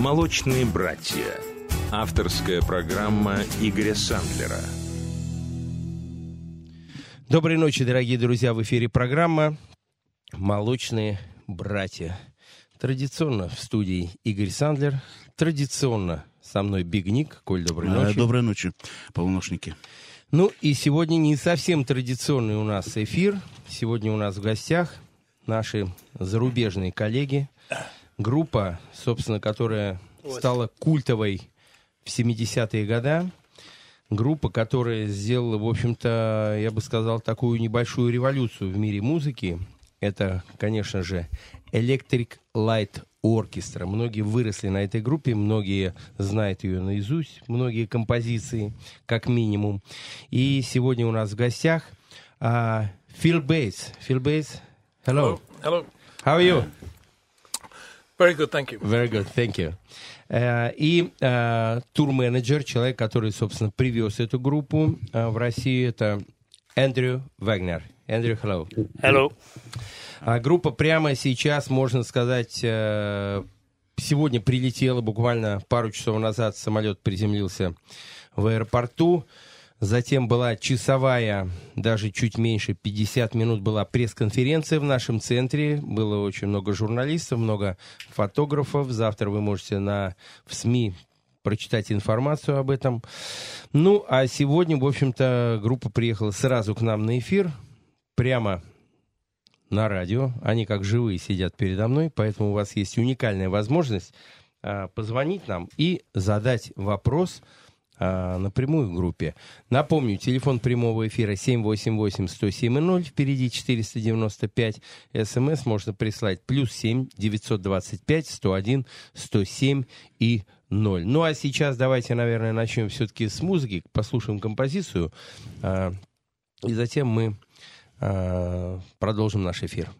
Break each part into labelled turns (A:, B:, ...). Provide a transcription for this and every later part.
A: «Молочные братья». Авторская программа Игоря Сандлера.
B: Доброй ночи, дорогие друзья. В эфире программа «Молочные братья». Традиционно в студии Игорь Сандлер. Традиционно со мной Биг Ник. Коль, доброй
C: А,
B: ночи.
C: Доброй ночи, полуношники.
B: Ну и сегодня не совсем традиционный у нас эфир. Сегодня у нас в гостях наши зарубежные коллеги. Группа, собственно, которая стала культовой в 70-е годы. Группа, которая сделала, в общем-то, я бы сказал, такую небольшую революцию в мире музыки. Это, конечно же, Electric Light Orchestra. Многие выросли на этой группе, многие знают ее наизусть, многие композиции, как минимум. И сегодня у нас в гостях Фил Бейтс. Фил Бейтс, hello.
D: Hello.
B: How are you?
D: Very good, thank you.
B: Very good, thank you. Э, И э, тур-менеджер, человек, который, собственно, привез эту группу э, в Россию, это Эндрю Вагнер. Эндрю, hello.
D: Hello.
B: А группа прямо сейчас, можно сказать, сегодня прилетела, буквально пару часов назад самолет приземлился в аэропорту. Затем была часовая, даже чуть меньше, 50 минут была пресс-конференция в нашем центре. Было очень много журналистов, много фотографов. Завтра вы можете на, в СМИ прочитать информацию об этом. Ну, а сегодня, в общем-то, группа приехала сразу к нам на эфир, прямо на радио. Они как живые сидят передо мной, поэтому у вас есть уникальная возможность а, позвонить нам и задать вопрос а, напрямую в группе. Напомню, телефон прямого эфира 788-107-0, впереди 495. СМС можно прислать плюс 7 925 101 107 и 0. Ну а сейчас давайте, наверное, начнем все-таки с музыки, послушаем композицию, а, и затем мы а, продолжим наш эфир.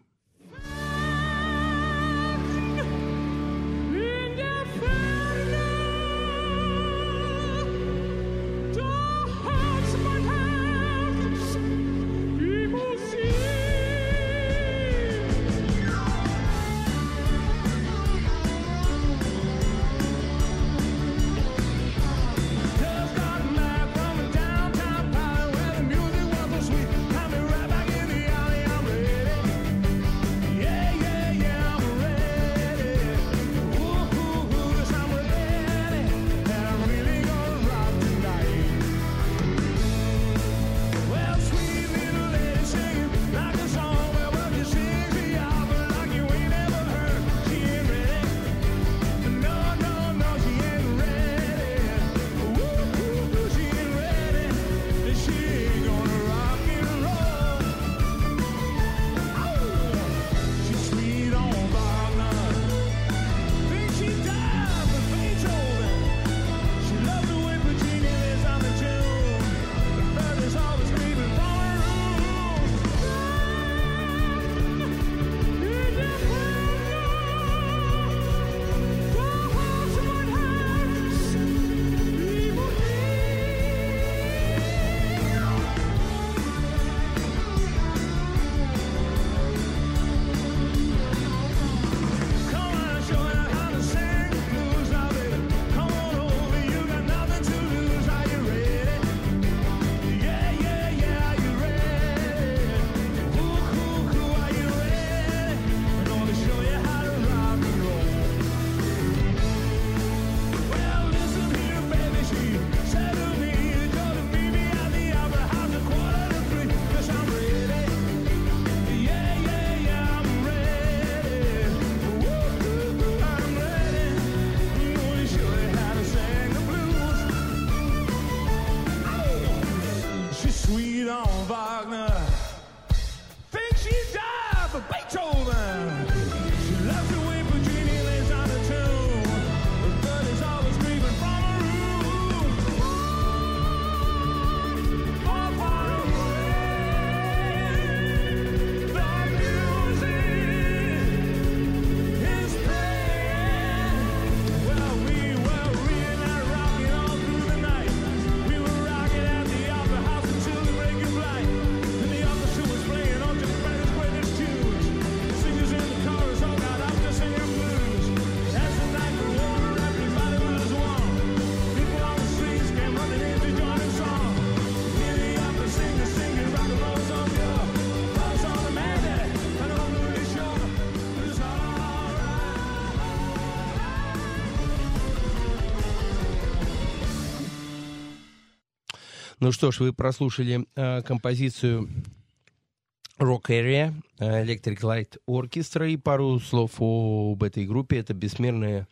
B: Ну что ж, вы прослушали э, композицию Rock Area, э, Electric Light Orchestra и пару слов об этой группе. Это бессмертная,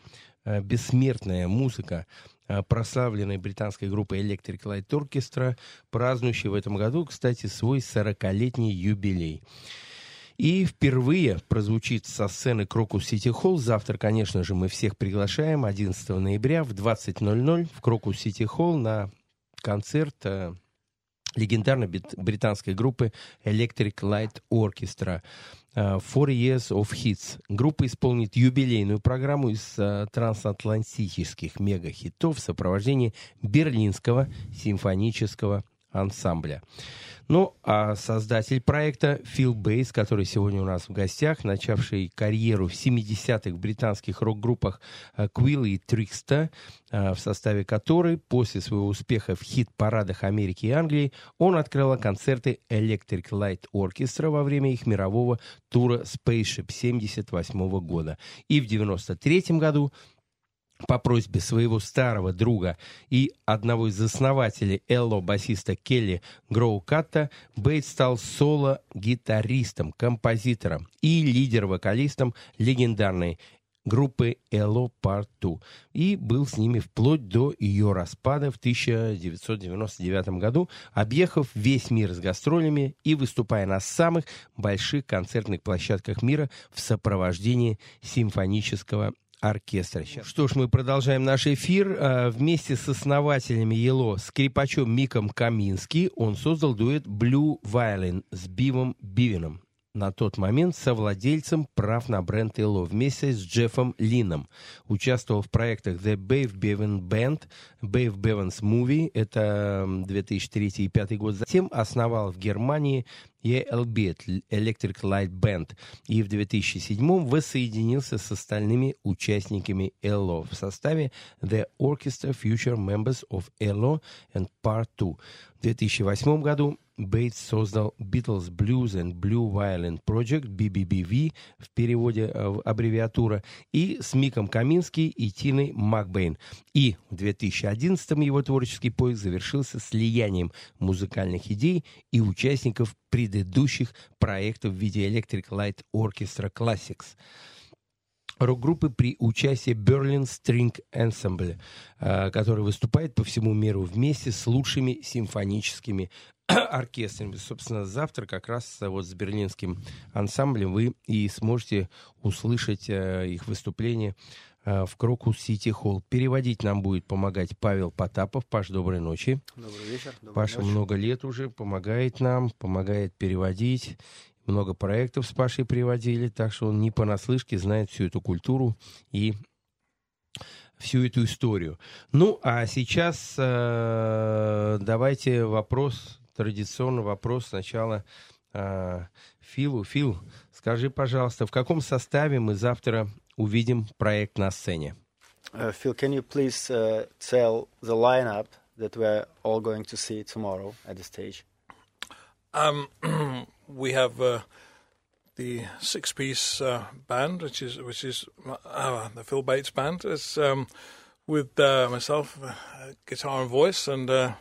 B: э, бессмертная музыка э, прославленной британской группы Electric Light Orchestra, празднующей в этом году, кстати, свой 40-летний юбилей. И впервые прозвучит со сцены Крокус Сити Холл. Завтра, конечно же, мы всех приглашаем 11 ноября в 20.00 в Крокус Сити Холл на концерт э, легендарной британской группы Electric Light Orchestra. э, Four Years of Hits. Группа исполнит юбилейную программу из э, трансатлантических мега-хитов в сопровождении берлинского симфонического ансамбля. Ну, а создатель проекта Фил Бейс, который сегодня у нас в гостях, начавший карьеру в 70-х в британских рок-группах э, Quill и Трикста, э, в составе которой после своего успеха в хит-парадах Америки и Англии он открыл концерты Electric Light Orchestra во время их мирового тура Spaceship 78 года. И в 93 году по просьбе своего старого друга и одного из основателей Элло, басиста Келли Гроукатта, Бейтс стал соло-гитаристом, композитором и лидер-вокалистом легендарной группы Элло 2 и был с ними вплоть до ее распада в 1999 году, объехав весь мир с гастролями и выступая на самых больших концертных площадках мира в сопровождении симфонического оркестра. Что ж, мы продолжаем наш эфир. А, Вместе с основателями ЕЛО, скрипачом Миком Камински, он создал дуэт Blue Violin с Бивом Бивином. На тот момент совладельцем прав на бренд ЕЛО вместе с Джеффом Лином. Участвовал в проектах The Bave Bevan Band, Bave Bevan's Movie, это м, 2003 и 2005 год. Затем основал в Германии ELB, Electric Light Band, и в 2007 воссоединился с остальными участниками ELO в составе The Orchestra Future Members of ELO and Part 2. В 2008 году Бейтс создал Beatles Blues and Blue Violin Project, BBBV в переводе э, аббревиатура, и с Миком Камински и Тиной Макбейн. И в 2011 его творческий поиск завершился слиянием музыкальных идей и участников предыдущих проектов в виде Electric Light Orchestra Classics рок-группы при участии Berlin String Ensemble, э, который выступает по всему миру вместе с лучшими симфоническими оркестрами. Собственно, завтра как раз вот с берлинским ансамблем вы и сможете услышать э, их выступление в Крокус Сити Холл. Переводить нам будет помогать Павел Потапов. Паш, доброй ночи.
E: Добрый вечер. доброй
B: Паша
E: ночи.
B: много лет уже помогает нам, помогает переводить. Много проектов с Пашей приводили, так что он не понаслышке знает всю эту культуру и всю эту историю. Ну, а сейчас э, давайте вопрос, традиционный вопрос сначала э, Филу. Фил, скажи, пожалуйста, в каком составе мы завтра увидим проект на сцене?
E: Uh, Phil, can you please uh, tell the lineup that we're all going to see tomorrow at the stage?
D: Um, we have uh, the six-piece uh, band, which is which is uh, the Phil Bates band. It's um, with uh, myself, uh, guitar and voice, and uh,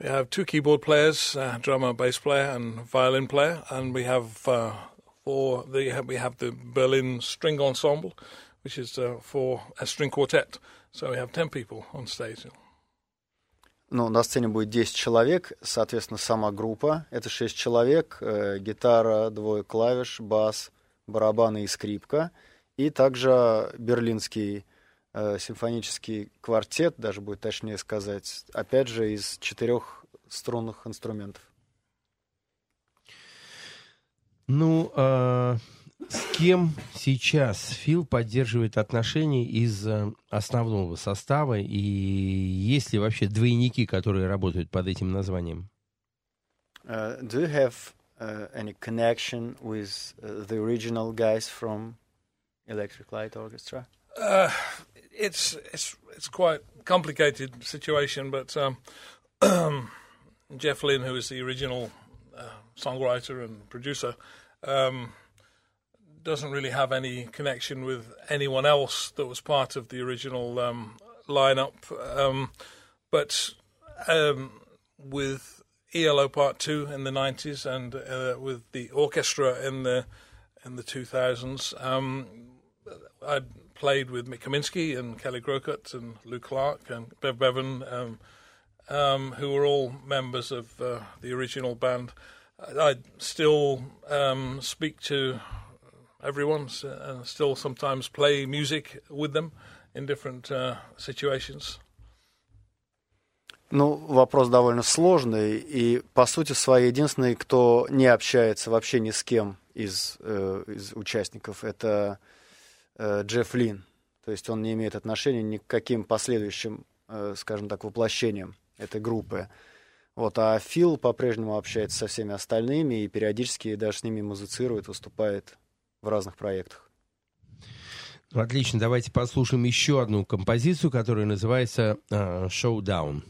D: we have two keyboard players, uh, drummer, bass player, and violin player, and we have four. The, we have the Berlin String Ensemble, which is uh, for a string quartet. So we have ten people on stage.
E: Ну, на сцене будет 10 человек, соответственно, сама группа. Это 6 человек, э, гитара, двое клавиш, бас, барабаны и скрипка. И также берлинский э, симфонический квартет, даже будет точнее сказать, опять же, из четырех струнных инструментов.
B: Ну, а с кем сейчас Фил поддерживает отношения из э, основного состава? И есть ли вообще двойники, которые работают под этим названием?
E: Uh, do you have uh, any connection with uh, the original guys from Electric Light Orchestra?
D: Uh, it's it's it's quite complicated situation, but um, Jeff Lynne, who is the original uh, songwriter and producer, um, doesn't really have any connection with anyone else that was part of the original um, lineup. Um, but um, with ELO Part Two in the nineties and uh, with the orchestra in the in the two thousands. Um, I played with Mick Kaminsky and Kelly Grokut and Lou Clark and Bev Bevan, um, um, who were all members of uh, the original band. I, still um, speak to everyone and still sometimes play music with them in different uh, situations.
E: Ну, вопрос довольно сложный, и по сути своей единственный, кто не общается вообще ни с кем из, э, из участников, это э, Джефф Лин. То есть он не имеет отношения ни к каким последующим, э, скажем так, воплощениям этой группы. Вот, а Фил по-прежнему общается со всеми остальными и периодически даже с ними музицирует, выступает в разных проектах.
B: Отлично, давайте послушаем еще одну композицию, которая называется э, «Showdown».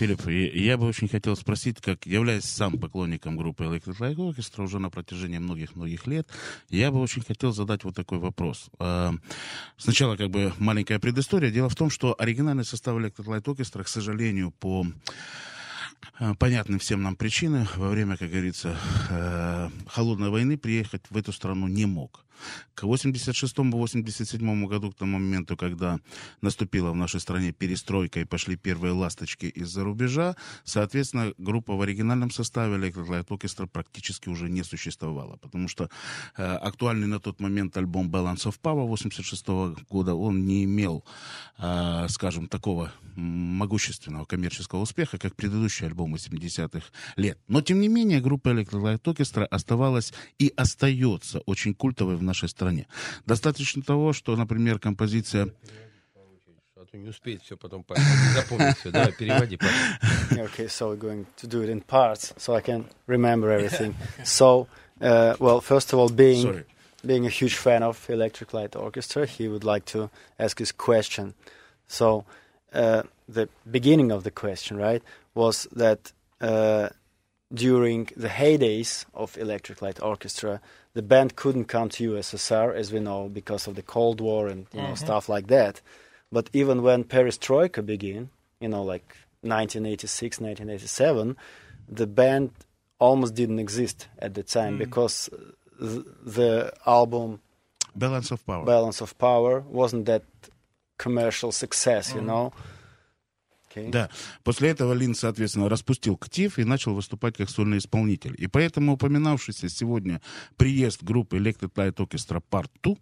C: Филипп, я бы очень хотел спросить, как являясь сам поклонником группы Electric Light Orchestra уже на протяжении многих-многих лет, я бы очень хотел задать вот такой вопрос. А, Сначала как бы маленькая предыстория. Дело в том, что оригинальный состав Electric Light Orchestra, к сожалению, по э, понятным всем нам причинам, во время, как говорится, э, холодной войны приехать в эту страну не мог. К 86-87 году, к тому моменту, когда наступила в нашей стране перестройка и пошли первые ласточки из-за рубежа, соответственно, группа в оригинальном составе Electric Orchestra практически уже не существовала, потому что э, актуальный на тот момент альбом Balance of Power 86 года, он не имел, э, скажем, такого могущественного коммерческого успеха, как предыдущие альбомы 70-х лет. Но, тем не менее, группа Electric Light Orchestra оставалась и остается очень культовой в нашей стране. Достаточно того, что, например, композиция
B: А то не успеет все потом по- запомнить все. Давай, переводи, пожалуйста.
E: Okay, so we're going to do it in parts so I can remember everything. So, uh, well, first of all, being
C: Sorry.
E: being a huge fan of Electric Light Orchestra, he would like to ask his question. So, uh, the beginning of the question, right, was that uh, during the heydays of Electric Light Orchestra, the band couldn't come to USSR, as we know, because of the Cold War and you know mm-hmm. stuff like that. But even when Perestroika began, you know, like 1986, 1987, the band almost didn't exist at the time mm. because th- the album
C: Balance of Power.
E: Balance of Power wasn't that commercial success, you mm. know. Okay.
C: Да. После этого Лин, соответственно, распустил КТИФ и начал выступать как сольный исполнитель. И поэтому упоминавшийся сегодня приезд группы Electric Light Orchestra Part 2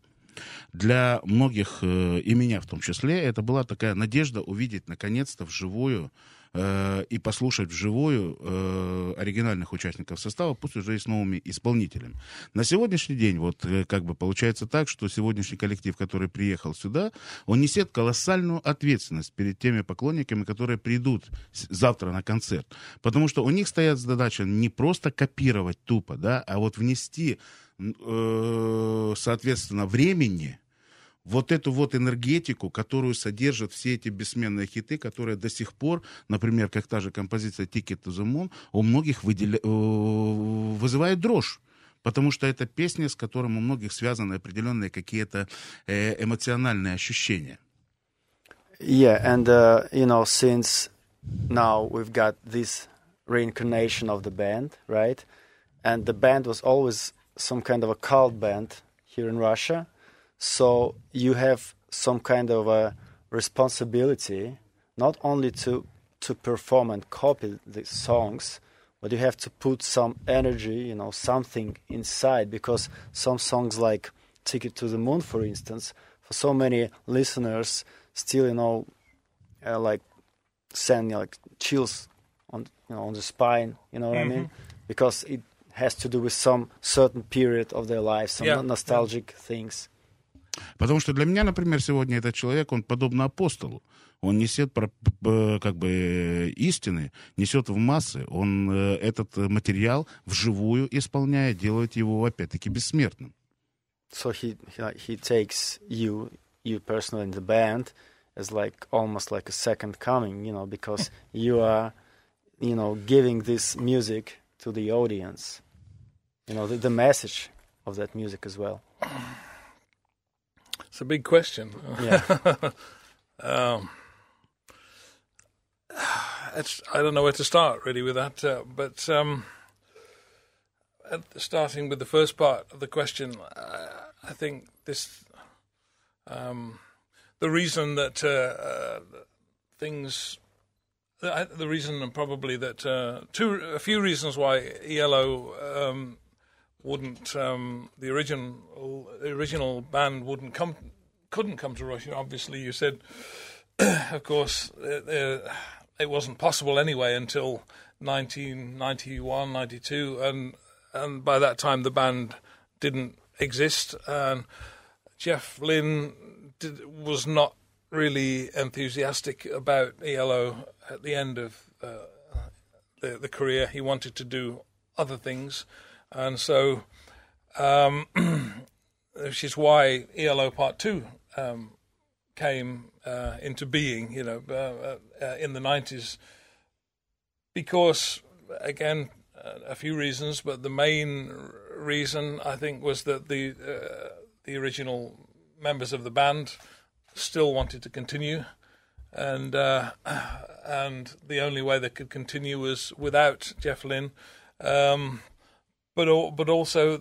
C: для многих, э, и меня в том числе, это была такая надежда увидеть наконец-то вживую и послушать вживую э, оригинальных участников состава, пусть уже и с новыми исполнителями. На сегодняшний день, вот э, как бы получается так, что сегодняшний коллектив, который приехал сюда, он несет колоссальную ответственность перед теми поклонниками, которые придут завтра на концерт. Потому что у них стоят задача не просто копировать тупо, да, а вот внести, э, соответственно, времени, вот эту вот энергетику, которую содержат все эти бессменные хиты, которые до сих пор, например, как та же композиция Ticket to the Moon, у многих выделя- э, вызывает дрожь. Потому что это песня, с которым у многих связаны определенные какие-то э, эмоциональные ощущения.
E: Yeah, and uh, you know, since now we've got this reincarnation of the band, right? And the band was always some kind of a cult band here in Russia. So you have some kind of a responsibility not only to to perform and copy the songs, but you have to put some energy, you know, something inside because some songs like Ticket to the Moon, for instance, for so many listeners, still, you know, uh, like send you know, like chills on you know on the spine. You know what I mean? Because it has to do with some certain period of their life, some
D: Yeah,
E: nostalgic things.
C: Потому что для меня, например, сегодня этот человек, он подобно апостолу. Он несет как бы э, истины, несет в массы. Он э, этот э, материал вживую исполняет, делает его, опять-таки, бессмертным.
E: So he he takes you you personally in the band as like almost like a second coming, you know, because you are, you know, giving this music to the audience. You know, the, the message of that music as well.
D: It's a big question.
E: Yeah.
D: Um, it's, I don't know where to start really with that, uh, but um, at, starting with the first part of the question, uh, I think this um, the reason that uh, uh, things. The, the reason, probably that uh, two, a few reasons why ELO um, wouldn't um, the original the original band wouldn't come couldn't come to Russia. Obviously, you said, of course, uh, it wasn't possible anyway until 1991, 92, and and by that time the band didn't exist, and Jeff Lynne was not really enthusiastic about ELO at the end of uh, the, the career. He wanted to do other things, and so, um, which is why ELO Part Two um, came uh, into being. You know, uh, uh, in the nineties, because again uh, a few reasons, but the main reason I think was that the uh, the original members of the band still wanted to continue, and uh, and the only way they could continue was without Jeff Lynne, um, but but also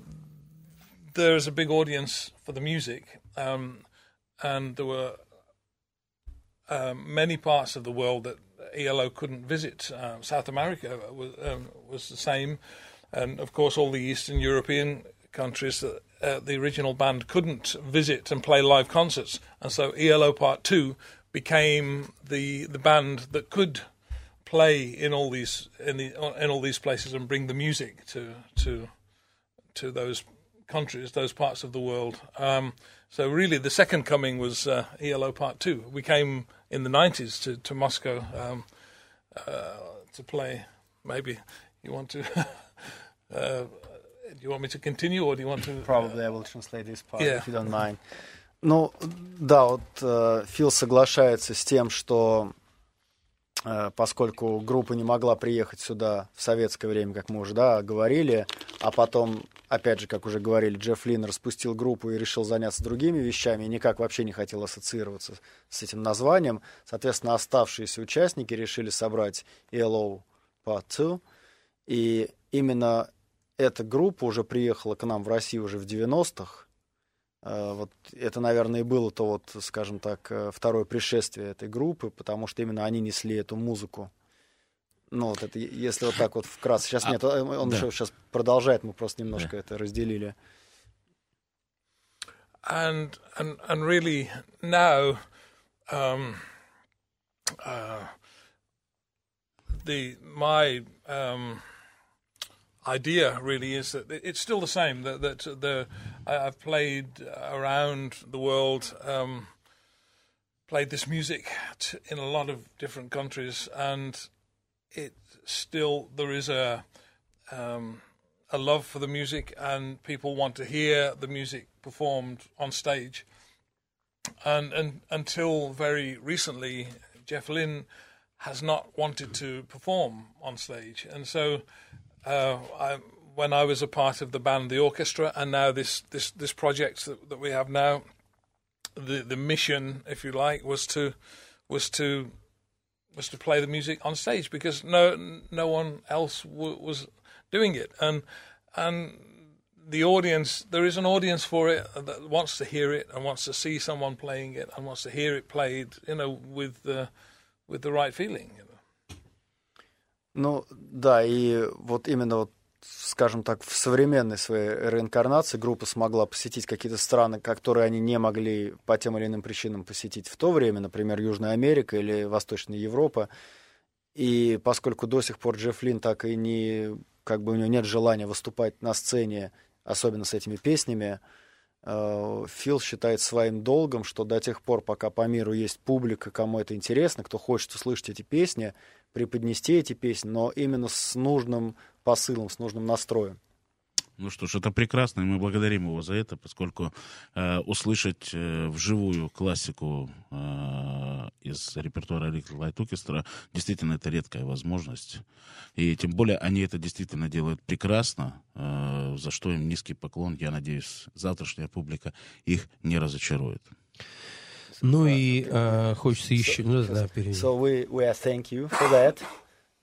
D: there is a big audience for the music, um, and there were um, many parts of the world that ELO couldn't visit. Uh, South America was um, was the same, and of course all the Eastern European countries that uh, the original band couldn't visit and play live concerts, and so ELO Part Two became the the band that could play in all these in the in all these places and bring the music to to to those countries, those parts of the world. Um, so really, the second coming was uh, ELO Part Two. We came in the '90s to to Moscow um, uh, to play. Maybe you want to. uh, do you want me to continue, or do you want to?
E: Probably I will translate this part,
D: Yeah.
E: if you don't mind. Ну, да, вот э, Фил соглашается с тем, что э, поскольку группа не могла приехать сюда в советское время, как мы уже да, говорили, а потом, опять же, как уже говорили, Джефф Лин распустил группу и решил заняться другими вещами, и никак вообще не хотел ассоциироваться с этим названием. Соответственно, оставшиеся участники решили собрать ELO Part 2, и именно эта группа уже приехала к нам в Россию уже в 90-х. Э, Вот это, наверное, и было то вот, скажем так, э, второе пришествие этой группы, потому что именно они несли эту музыку. Ну, вот это, если вот так вот вкратце. Сейчас
C: А,
E: нет, он
C: да.
E: еще сейчас продолжает, мы просто немножко это разделили.
D: and and and really now um uh the my um idea really is that it's still the same that that the I've played around the world um played this music in a lot of different countries and it still there is a um, a love for the music and people want to hear the music performed on stage. And, and until very recently, Jeff Lynne has not wanted to perform on stage. And so uh, I, when I was a part of the band, the orchestra, and now this, this, this project that, that we have now, the, the mission, if you like, was to was to was to play the music on stage because no no one else w- was doing it and and the audience there is an audience for it that wants to hear it and wants to see someone playing it and wants to hear it played you know with the with the right feeling you know.
E: Ну, да, и вот именно вот, скажем так, в современной своей реинкарнации группа смогла посетить какие-то страны, которые они не могли по тем или иным причинам посетить в то время, например, Южная Америка или Восточная Европа. И поскольку до сих пор Джефф Лин так и не, как бы у него нет желания выступать на сцене, особенно с этими песнями, э, Фил считает своим долгом, что до тех пор, пока по миру есть публика, кому это интересно, кто хочет услышать эти песни, преподнести эти песни, но именно с нужным посылом, с нужным настроем.
C: Ну что ж, это прекрасно, и мы благодарим его за это, поскольку э, услышать э, вживую классику э, из репертуара Light Orchestra действительно это редкая возможность. И тем более они это действительно делают прекрасно, э, за что им низкий поклон. Я надеюсь, завтрашняя публика их не разочарует.
B: Ну и э, хочется еще... Ну да, перейди.
E: So we, we are thank you for that,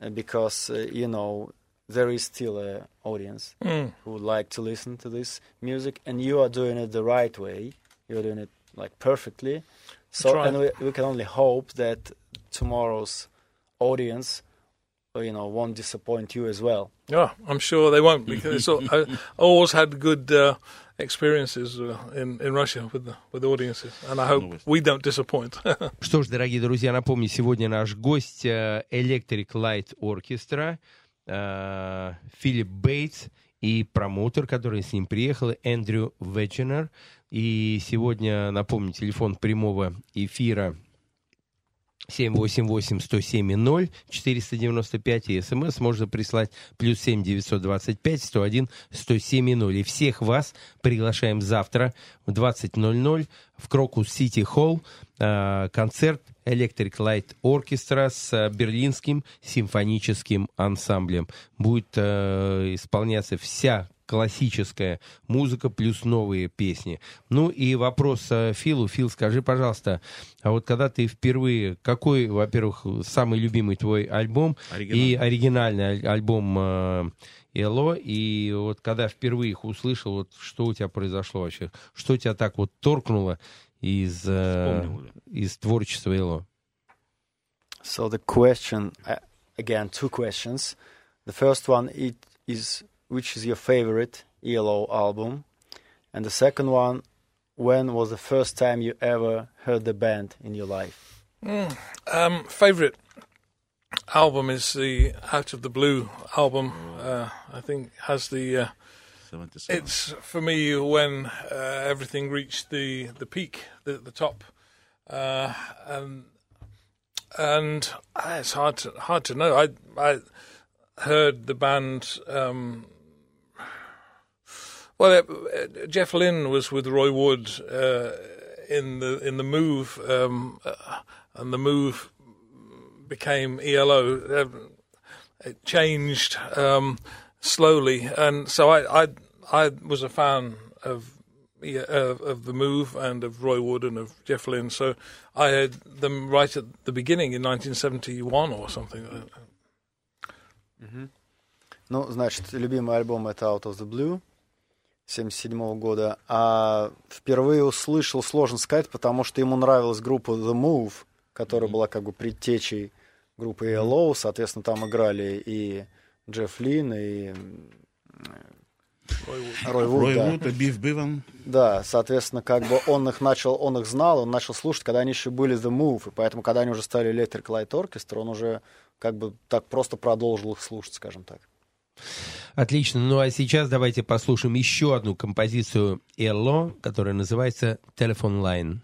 E: uh, because, uh, you know, there is still a audience
D: Mm.
E: who would like to listen to this music, and you are doing it the right way. You're doing it like perfectly. So,
D: Try.
E: and we, we can only hope that tomorrow's audience, uh, you know, won't disappoint you as well.
D: Yeah, I'm sure they won't because it's all, I always had good uh, experiences uh, in in Russia with the with the audiences, and I hope we don't disappoint.
B: Что ж, дорогие друзья, напомню, сегодня наш гость э, Electric Light Orchestra, э, Филипп Бейтс и промоутер, который с ним приехал, Эндрю Веченер. И сегодня, напомню, телефон прямого эфира 788-107-0, 495, и смс можно прислать плюс 7 925 101 107 0. И всех вас приглашаем завтра в 20.00 в Крокус Сити Холл э, концерт Electric Light Orchestra с э, берлинским симфоническим ансамблем. Будет э, исполняться вся классическая музыка плюс новые песни. Ну и вопрос э, Филу. Фил, скажи, пожалуйста, а вот когда ты впервые, какой, во-первых, самый любимый твой альбом и оригинальный аль- альбом э, Эло, и вот когда впервые их услышал, вот что у тебя произошло вообще? Что тебя так вот торкнуло из, э,
C: Вспомнил, да.
B: из творчества Эло?
E: So the question, uh, again, two questions. The first one it is which is your favorite ELO album, and the second one, when was the first time you ever heard the band in your life?
D: Um, favorite album is the Out of the Blue album. Uh, I think has the. Uh, it's for me when uh, everything reached the the peak, the the top, uh, and and uh, it's hard to hard to know. I I heard the band. Um, well, uh, Jeff Lynne was with Roy Wood uh, in the in the move, um, uh, and the move became ELO. Uh, it changed um, slowly, and so I, I I was a fan of yeah, of, of the move and of Roy Wood and of Jeff Lynne. So I heard them right at the beginning in 1971 or something.
E: Ну, значит, любимый альбом это Out of the Blue 77 года. А впервые услышал, сложно сказать, потому что ему нравилась группа The Move, которая была как бы предтечей группы ELO. Соответственно, там играли и Джефф Лин, и Рой Вуд.
C: Рой
E: да.
C: Вуд и Бев Биван.
E: Да, соответственно, как бы он их начал, он их знал, он начал слушать, когда они еще были The Move, и поэтому, когда они уже стали Electric Light Orchestra, он уже как бы так просто продолжил их слушать, скажем так.
B: Отлично. Ну а сейчас давайте послушаем еще одну композицию ELO, которая называется
F: «Telephone Line».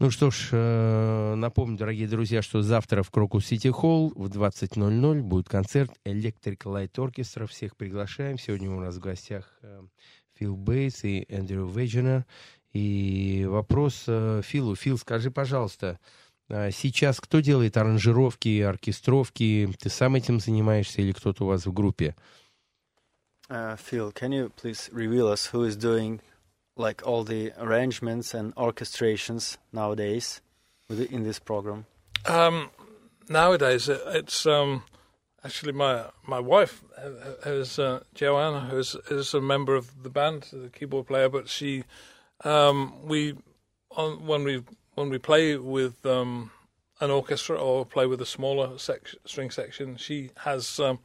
B: Ну что ж, э, напомню, дорогие друзья, что завтра в Крокус Сити Холл в 20.00 будет концерт Electric Light Orchestra. Всех приглашаем. Сегодня у нас в гостях э, Фил Бейтс и Эндрю Вейджинер. И вопрос э, Филу. Фил, скажи, пожалуйста, сейчас кто делает аранжировки, оркестровки? Ты сам этим занимаешься или кто-то у вас в группе?
E: Uh, can you please reveal us who is doing like all the arrangements and orchestrations nowadays in this program?
D: Um, nowadays, it's um, actually my my wife, uh, is uh, Joanna, who's is a member of the band, the keyboard player. But she, um, we, on, when we when we play with um, an orchestra or play with a smaller sec- string section, she has um,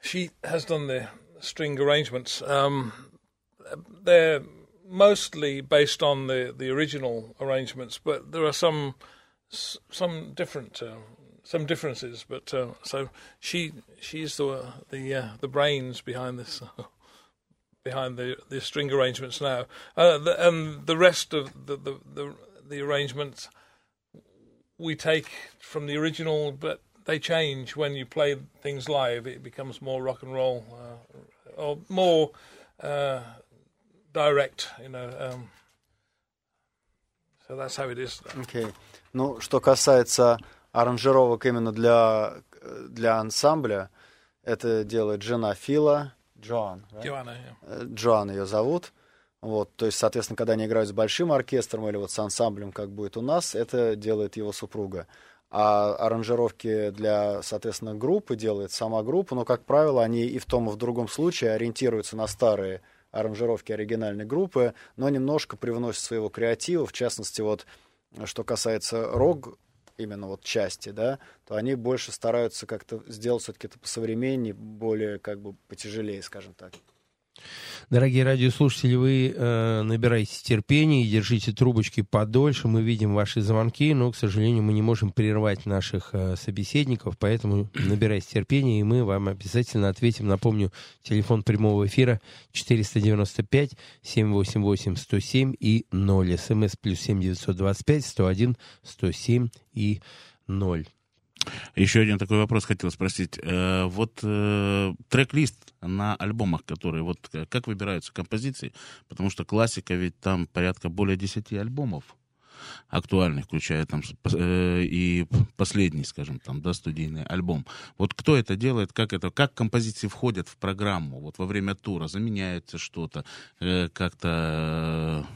D: she has done the string arrangements. Um, they're mostly based on the, the original arrangements, but there are some some different uh, some differences. But uh, so she she's the the uh, the brains behind this. behind the, the string arrangements now, uh, the, and the rest of the, the the the arrangements we take from the original, but they change when you play things live. It becomes more rock and roll, uh, or more uh, direct, you know. Um, so that's how it is.
E: Окей. Ну, что касается аранжировок именно для, для ансамбля, это делает жена Фила, Джоан. right?
D: Joanna, yeah.
E: Э, Джоан ее зовут. Вот, то есть, соответственно, когда они играют с большим оркестром или вот с ансамблем, как будет у нас, это делает его супруга. А аранжировки для, соответственно, группы делает сама группа, но, как правило, они и в том, и в другом случае ориентируются на старые аранжировки оригинальной группы, но немножко привносят своего креатива, в частности, вот, что касается рок, именно вот части, да, то они больше стараются как-то сделать все-таки это посовременнее, более как бы потяжелее, скажем так.
B: Дорогие радиослушатели, вы э, набирайте терпение и держите трубочки подольше. Мы видим ваши звонки, но, к сожалению, мы не можем прервать наших э, собеседников, поэтому набирайте терпение, и мы вам обязательно ответим. Напомню, телефон прямого эфира 495-788-107 и 0. СМС плюс 7 925 101 107 и 0.
C: Еще один такой вопрос хотел спросить. Э, вот э, трек-лист на альбомах, которые вот э, как выбираются композиции? Потому что классика ведь там порядка более 10 альбомов актуальных, включая там э, и последний, скажем, там, да, студийный альбом. Вот кто это делает, как это, как композиции входят в программу, вот во время тура, заменяется что-то, э, как-то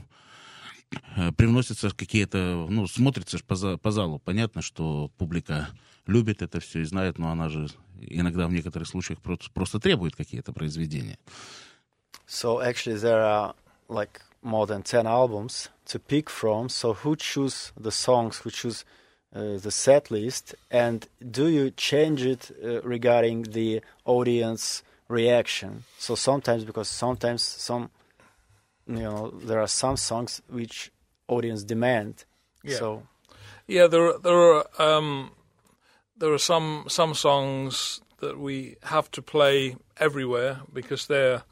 C: э, привносятся какие-то, ну, смотрится по, по залу, понятно, что публика любит это все и знает, но она же иногда в некоторых случаях просто, просто требует какие-то произведения.
E: So actually, there are like more than ten albums to pick from. So who choose the songs? Who choose uh, the set list? And do you change it uh, regarding the audience reaction? So sometimes, because sometimes some, you know, there are some songs which audience demand.
D: Yeah.
E: So
D: Yeah, there are, there are um, there are some some songs that we have to play everywhere because they're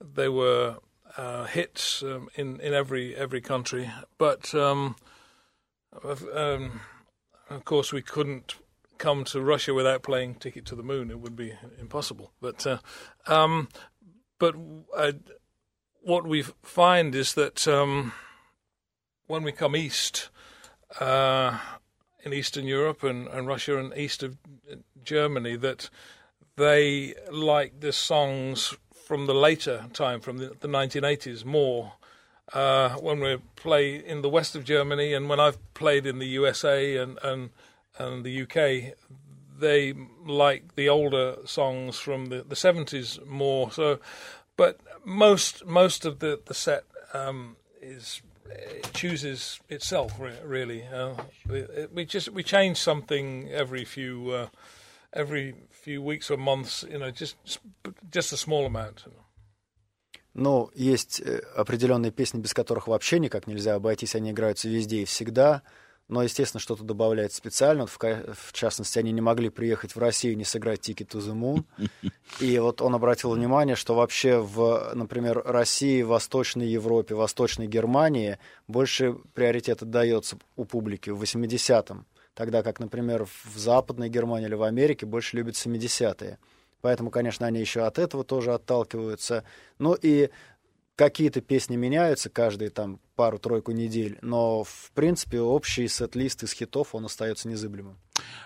D: they were uh, hits um, in in every every country. But um, of, um, of course, we couldn't come to Russia without playing "Ticket to the Moon." It would be impossible. But uh, um, but uh, what we find is that um, when we come east uh, in Eastern Europe and, and Russia and east of Germany that they like the songs from the later time, from the, the 1980s, more. Uh, when we play in the west of Germany and when I've played in the USA and, and, and the UK, they like the older songs from the, the 70s more. So, but most most of the the set um, is it chooses itself re- really. Uh, we, we just we change something every few uh, every few weeks or months. You know, just just a small amount.
E: Ну, есть э, определенные песни, без которых вообще никак нельзя обойтись, они играются везде и всегда. Но, естественно, что-то добавляет специально. В, в частности, они не могли приехать в Россию и не сыграть Ticket to the Moon. И вот он обратил внимание, что вообще в, например, России, Восточной Европе, Восточной Германии больше приоритет отдается у публики в 80-м, тогда как, например, в Западной Германии или в Америке больше любят 70-е. Поэтому, конечно, они еще от этого тоже отталкиваются. Ну и какие-то песни меняются каждые там пару-тройку недель, но, в принципе, общий сет-лист из хитов, он остается незыблемым.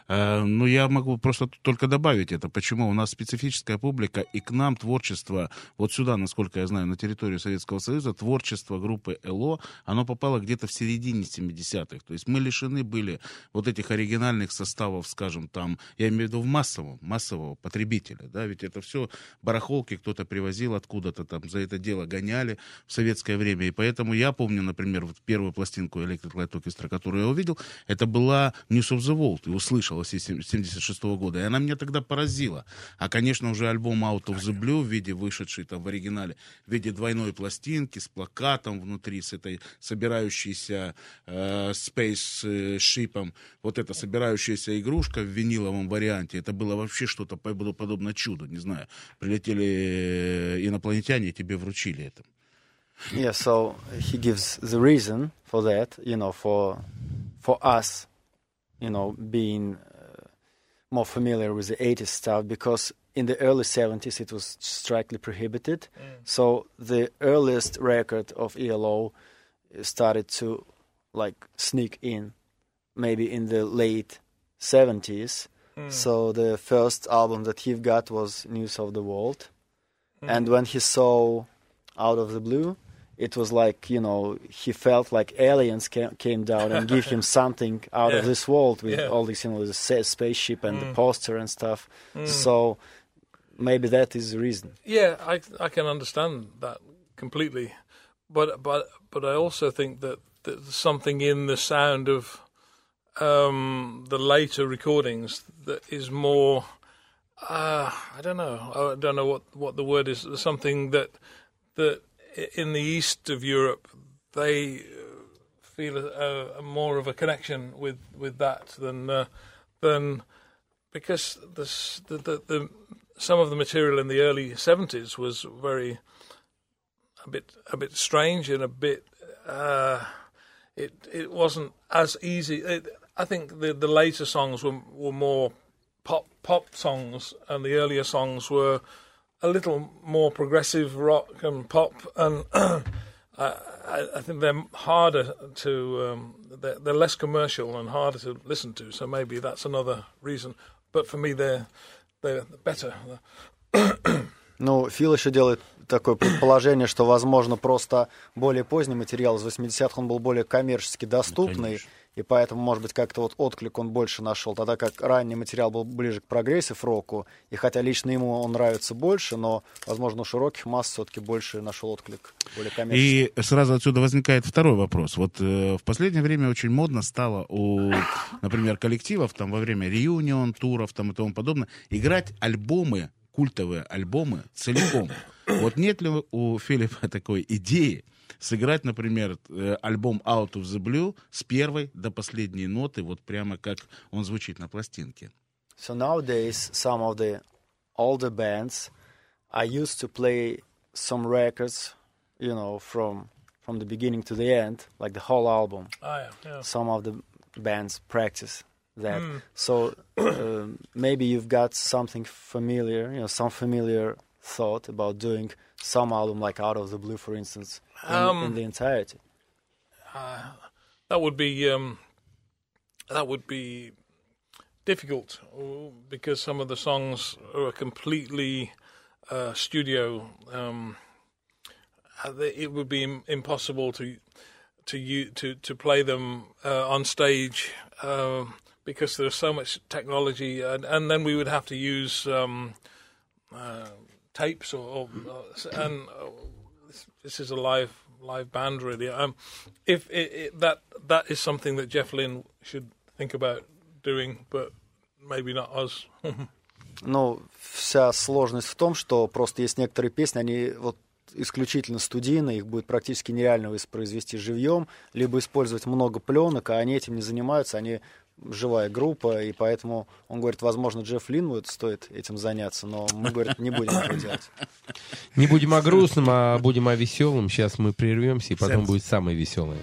C: Э, Ну, я могу просто только добавить это. Почему? У нас специфическая публика, и к нам творчество, вот сюда, насколько я знаю, на территорию Советского Союза, творчество группы ЭЛО, оно попало где-то в середине 70-х. То есть мы лишены были вот этих оригинальных составов, скажем, там, я имею в виду в массовом, массового потребителя, да, ведь это все барахолки кто-то привозил откуда-то там, за это дело гоняли в советское время, и поэтому я помню, например, вот первую пластинку Electric Light Orchestra, которую я увидел, это была News of the World, и услышал с 76 года, и она меня тогда поразила. А, конечно, уже альбом Out of the Blue в виде вышедший там в оригинале, в виде двойной пластинки с плакатом внутри, с этой собирающейся э, Space шипом, вот эта собирающаяся игрушка в виниловом варианте, это было вообще что-то подобно чуду, не знаю. Прилетели э, инопланетяне и тебе вручили это.
E: Yeah, so he gives the reason for that, you know, for for us, you know, being uh, more familiar with the 80s stuff because in the early 70s it was strictly prohibited. Mm. So the earliest record of ELO started to like sneak in maybe in the late 70s. Mm. So the first album that he got was News of the World. Mm. And when he saw Out of the Blue, it was like, you know, he felt like aliens came, came down and give him something out of this world with
D: Yeah.
E: all this you know, the spaceship and the poster and stuff. So maybe that is the reason.
D: Yeah, I I can understand that completely, but but but I also think that there's something in the sound of um, the later recordings that is more. Uh, I don't know. I don't know what, what the word is. Something that that in the east of Europe they uh, feel a, a more of a connection with, with that than uh, than because the, the, the some of the material in the early seventies was very a bit a bit strange and a bit uh, it it wasn't as easy. It, I think the the later songs were were more pop pop songs, and the earlier songs were a little more progressive rock and pop, and I, I I think they're harder to um, they're, they're less commercial and harder to listen to. So maybe that's another reason. But for me, they're they're better.
E: Ну, Фил еще делает такое предположение, что, возможно, просто более поздний материал из 80-х, он был более коммерчески доступный,
C: конечно.
E: и поэтому, может быть, как-то вот отклик он больше нашел, тогда как ранний материал был ближе к прогрессив-року, и хотя лично ему он нравится больше, но, возможно, у широких масс все-таки больше нашел отклик, более коммерческий.
C: И сразу отсюда возникает второй вопрос. Вот э, в последнее время очень модно стало у, например, коллективов там во время реюнион, туров там и тому подобное играть альбомы, культовые альбомы целиком. Вот нет ли у Филиппа такой идеи сыграть, например, э, альбом Out of the Blue с первой до последней ноты, вот прямо как он звучит на пластинке?
E: So nowadays, some of the older bands are used to play some records, you know, from from the beginning to the end, like the whole album.
D: Ah, yeah, yeah.
E: Some of the bands practice that. So um, maybe you've got something familiar, you know, some familiar thought about doing some album like Out of the Blue, for instance, in, in
D: Um,
E: the entirety.
D: that would be um, that would be difficult uh, because some of the songs are completely uh, studio. Um, uh, it would be impossible to to you to to play them uh, on stage um because there's so much technology, and, and then we would have to use um, uh, tapes or, or and this is a live live band really. Um, if it, it, that that is something that Jeff Lynne should think about doing, but maybe not us.
E: Ну, вся сложность в том, что просто есть некоторые песни, они вот исключительно студийные, их будет практически нереально воспроизвести живьем, либо использовать много пленок, а они этим не занимаются, они живая группа, и поэтому он говорит, возможно, Джефф Линвуд стоит этим заняться, но мы, говорит, не будем этого делать.
F: Не будем о грустном, а будем о веселом. Сейчас мы прервемся, и потом будет самое веселое.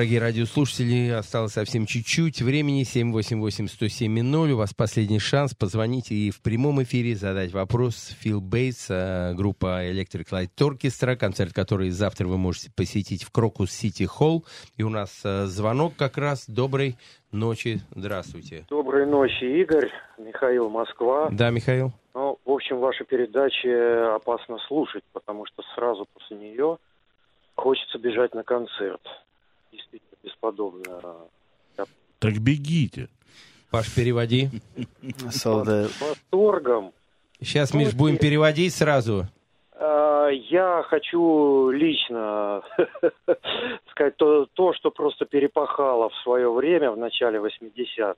B: Дорогие радиослушатели, осталось совсем чуть-чуть времени. 788-107-0. У вас последний шанс позвонить и в прямом эфире задать вопрос. Фил Бейтс, э, группа Electric Light Orchestra, концерт, который завтра вы можете посетить в Крокус Сити Холл. И у нас э, звонок как раз. Доброй ночи. Здравствуйте.
G: Доброй ночи, Игорь. Михаил, Москва.
B: Да, Михаил?
G: Ну, в общем, ваши передачи опасно слушать, потому что сразу после нее хочется бежать на концерт. Действительно бесподобно. Я
C: Так бегите.
B: Паш, переводи.
G: С восторгом.
B: Сейчас, Миш, будем переводить сразу.
G: А, Я хочу лично сказать то, то, что просто перепахало в свое время, в начале 80-х.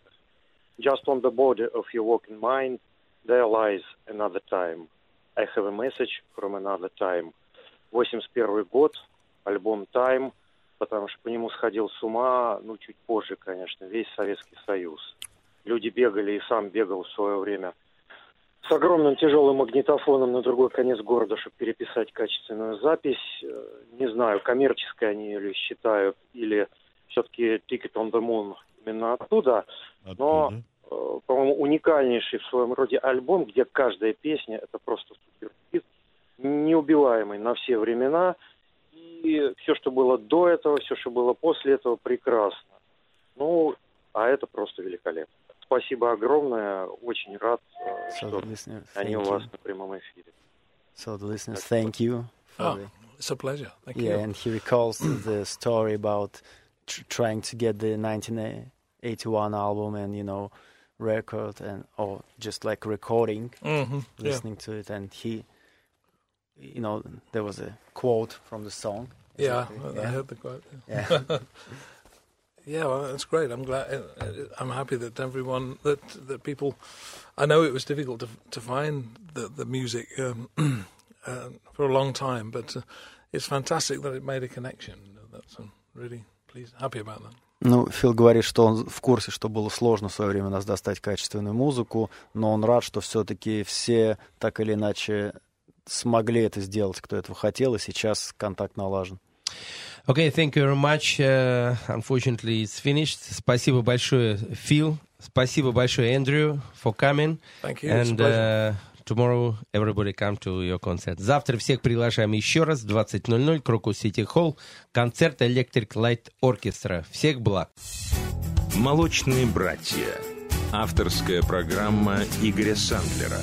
G: Just on the border of your walking mind, there lies another time. I have a message from another time. 81 год, альбом Time, потому что по нему сходил с ума, ну, чуть позже, конечно, весь Советский Союз. Люди бегали, и сам бегал в свое время с огромным тяжелым магнитофоном на другой конец города, чтобы переписать качественную запись. Э, Не знаю, коммерческой они ее считают, или все-таки Ticket on the Moon именно оттуда. Но,
C: Оттуда.
G: э, по-моему, уникальнейший в своем роде альбом, где каждая песня это просто суперхит, неубиваемый на все времена. И все, что было до этого, все, что было после этого, прекрасно. Ну, а это просто великолепно. Спасибо огромное. Очень рад, э,
E: so
G: что они
E: thank
G: у вас
E: you.
G: на прямом эфире.
E: So the listeners, thank you. for
D: Oh,
E: the-
D: it's a pleasure. Thank
E: Yeah,
D: you.
E: and he recalls the story about tr- trying to get the 1981 album and you know record and or just like recording,
D: hmm Yeah.
E: listening to it, and he, you know, there was a quote from the song.
D: Yeah, I
E: yeah.
D: heard the quote.
E: Yeah.
D: Yeah, well, that's great. I'm glad. uh, uh, I'm happy that everyone that that people. I know it was difficult to to find the the music um, uh, for a long time, but uh, it's fantastic that it made a connection. That's I'm really pleased, happy about that.
E: Ну, Фил говорит, что он в курсе, что было сложно в свое время нас достать качественную музыку, но он рад, что все-таки все так или иначе смогли это сделать, кто этого хотел, и сейчас контакт налажен.
B: Okay, thank you very much. Uh, unfortunately, it's finished. Спасибо большое, Фил. Спасибо большое, Эндрю, for coming.
D: Thank you. It's a
B: And uh, tomorrow everybody come to your concert. Завтра всех приглашаем еще раз в 20.00, Крокус Сити Холл, концерт Electric Light Orchestra. Всех благ.
A: «Молочные братья». Авторская программа Игоря Сандлера.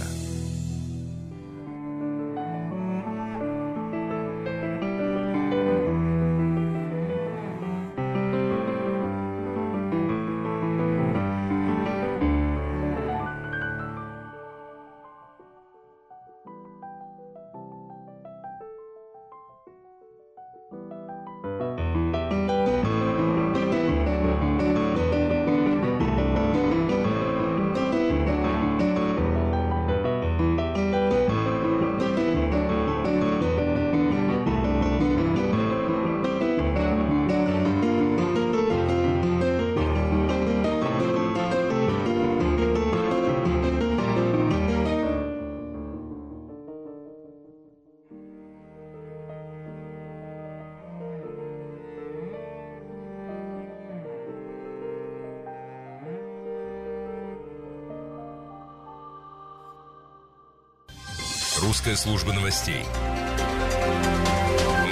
H: Служба новостей.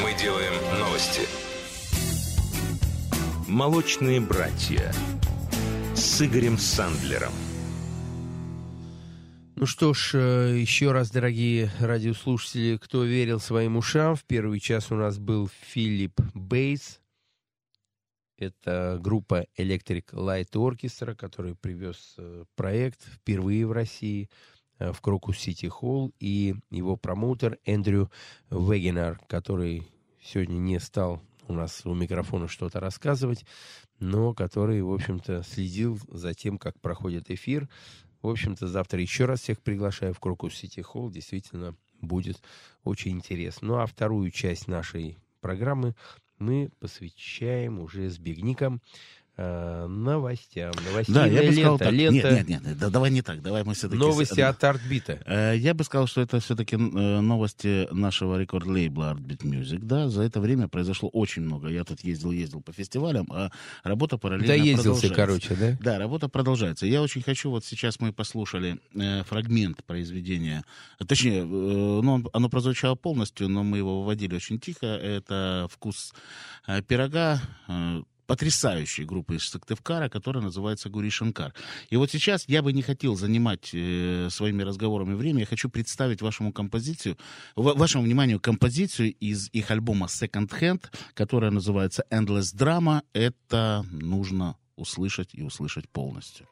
H: Мы делаем новости.
A: «Молочные братья» с Игорем Сандлером.
B: Ну что ж, э, еще раз, дорогие радиослушатели, кто верил своим ушам, в первый час у нас был Филипп Бейс. Это группа Electric Light Orchestra, который привез э, проект впервые в России в Крокус Сити Холл, и его промоутер Эндрю Вегенар, который сегодня не стал у нас у микрофона что-то рассказывать, но который, в общем-то, следил за тем, как проходит эфир. В общем-то, завтра еще раз всех приглашаю в Крокус Сити Холл. Действительно, будет очень интересно. Ну, а вторую часть нашей программы мы посвящаем уже с Биг Ником э, новостям. Новостям
I: Да, я бы сказал
B: лента.
I: так.
B: лента
I: Нет, нет, нет, да, давай не так, давай мы все-таки...
B: новости от Artbeat а.
I: Э, Я бы сказал, что это все-таки новости нашего рекорд-лейбла Artbeat Music. Да, за это время произошло очень много. Я тут ездил, ездил по фестивалям, а работа параллельно
B: Доездился,
I: продолжается.
B: короче, да?
I: Да, работа продолжается. Я очень хочу, вот сейчас мы послушали э, фрагмент произведения, э, точнее, э, ну, он- оно прозвучало полностью, но мы его выводили очень тихо. Это «Вкус э, пирога», э, потрясающей группы из Сыктывкара, которая называется Гури Шанкар. И вот сейчас я бы не хотел занимать э, своими разговорами время. Я хочу представить вашему композицию, ва- вашему вниманию композицию из их альбома Second Hand, которая называется Endless Drama. Это нужно услышать и услышать полностью.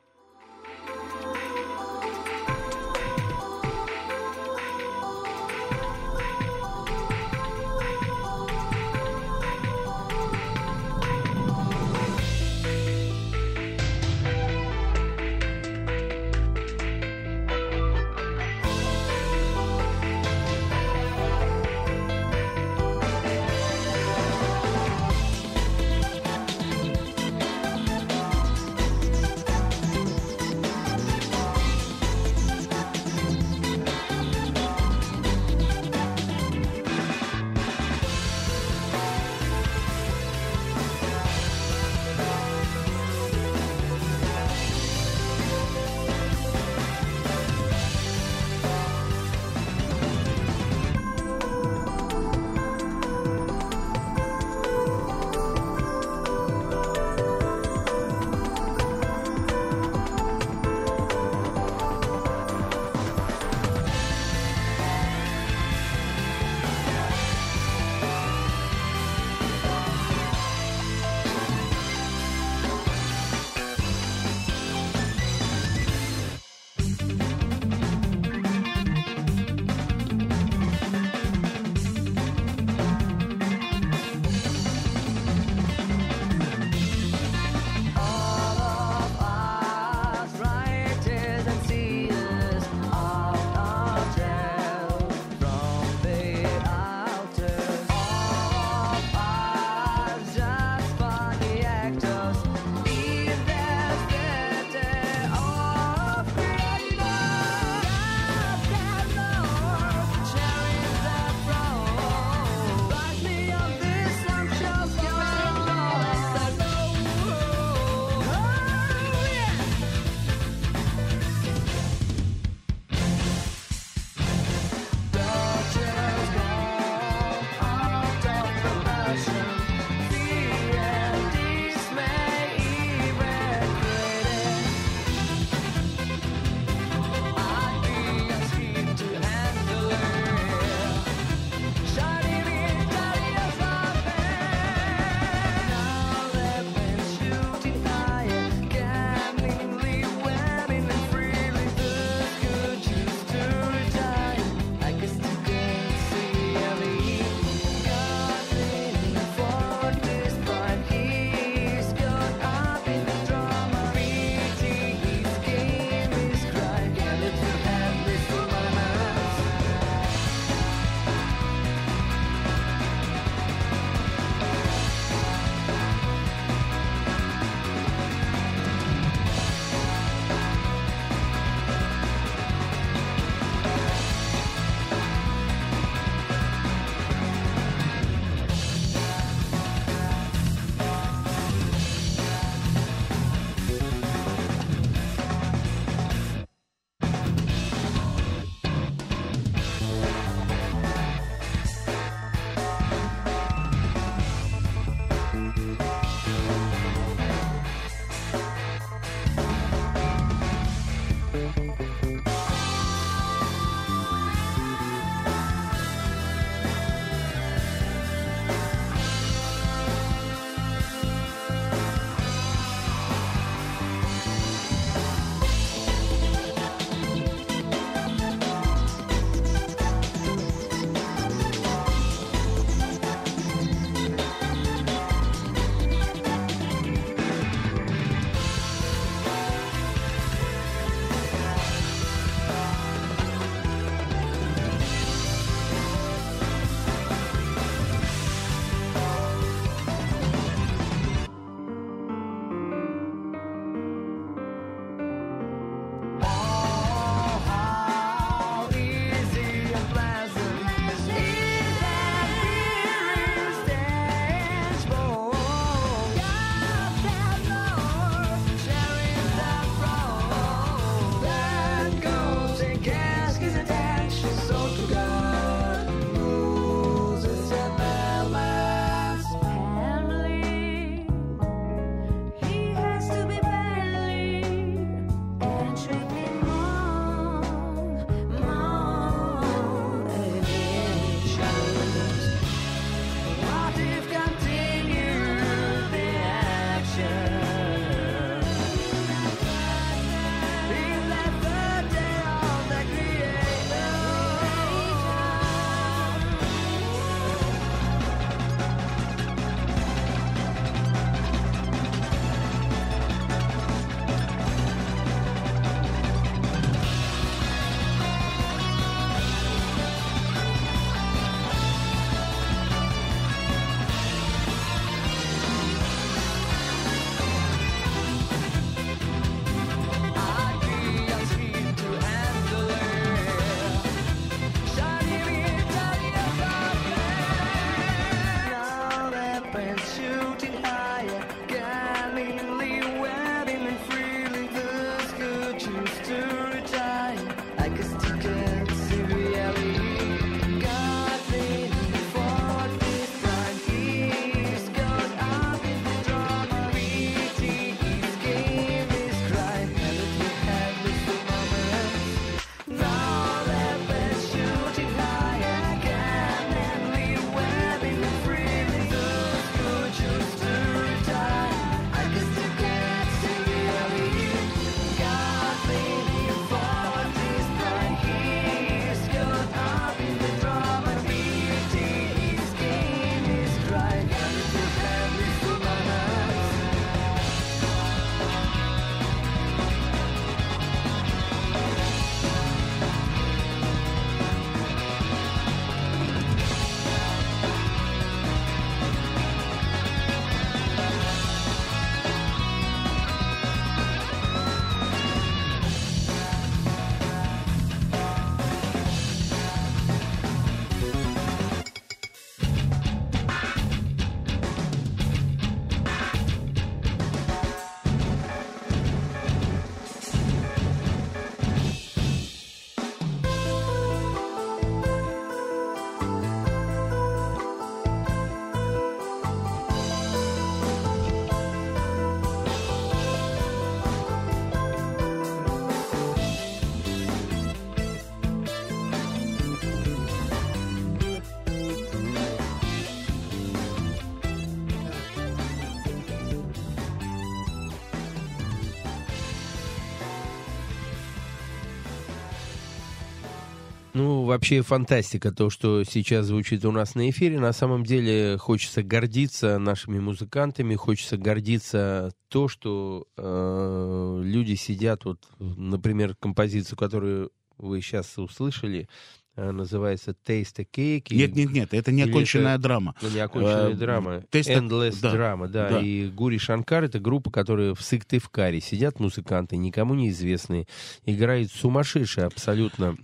B: Вообще фантастика, то, что сейчас звучит у нас на эфире. На самом деле хочется гордиться нашими музыкантами, хочется гордиться то, что э, люди сидят, вот, например, композицию, которую вы сейчас услышали, э, называется Taste a Cake.
C: Нет, нет, нет, это не
B: Или
C: оконченная
B: это-
C: драма.
B: Ну, неоконченная
C: Э,
B: драма.
C: Taste
B: Endless
C: да,
B: драма, да.
C: да.
B: И Гури Шанкар это группа, которая в Сыктывкаре сидят музыканты, никому неизвестные, играет сумасшедший абсолютно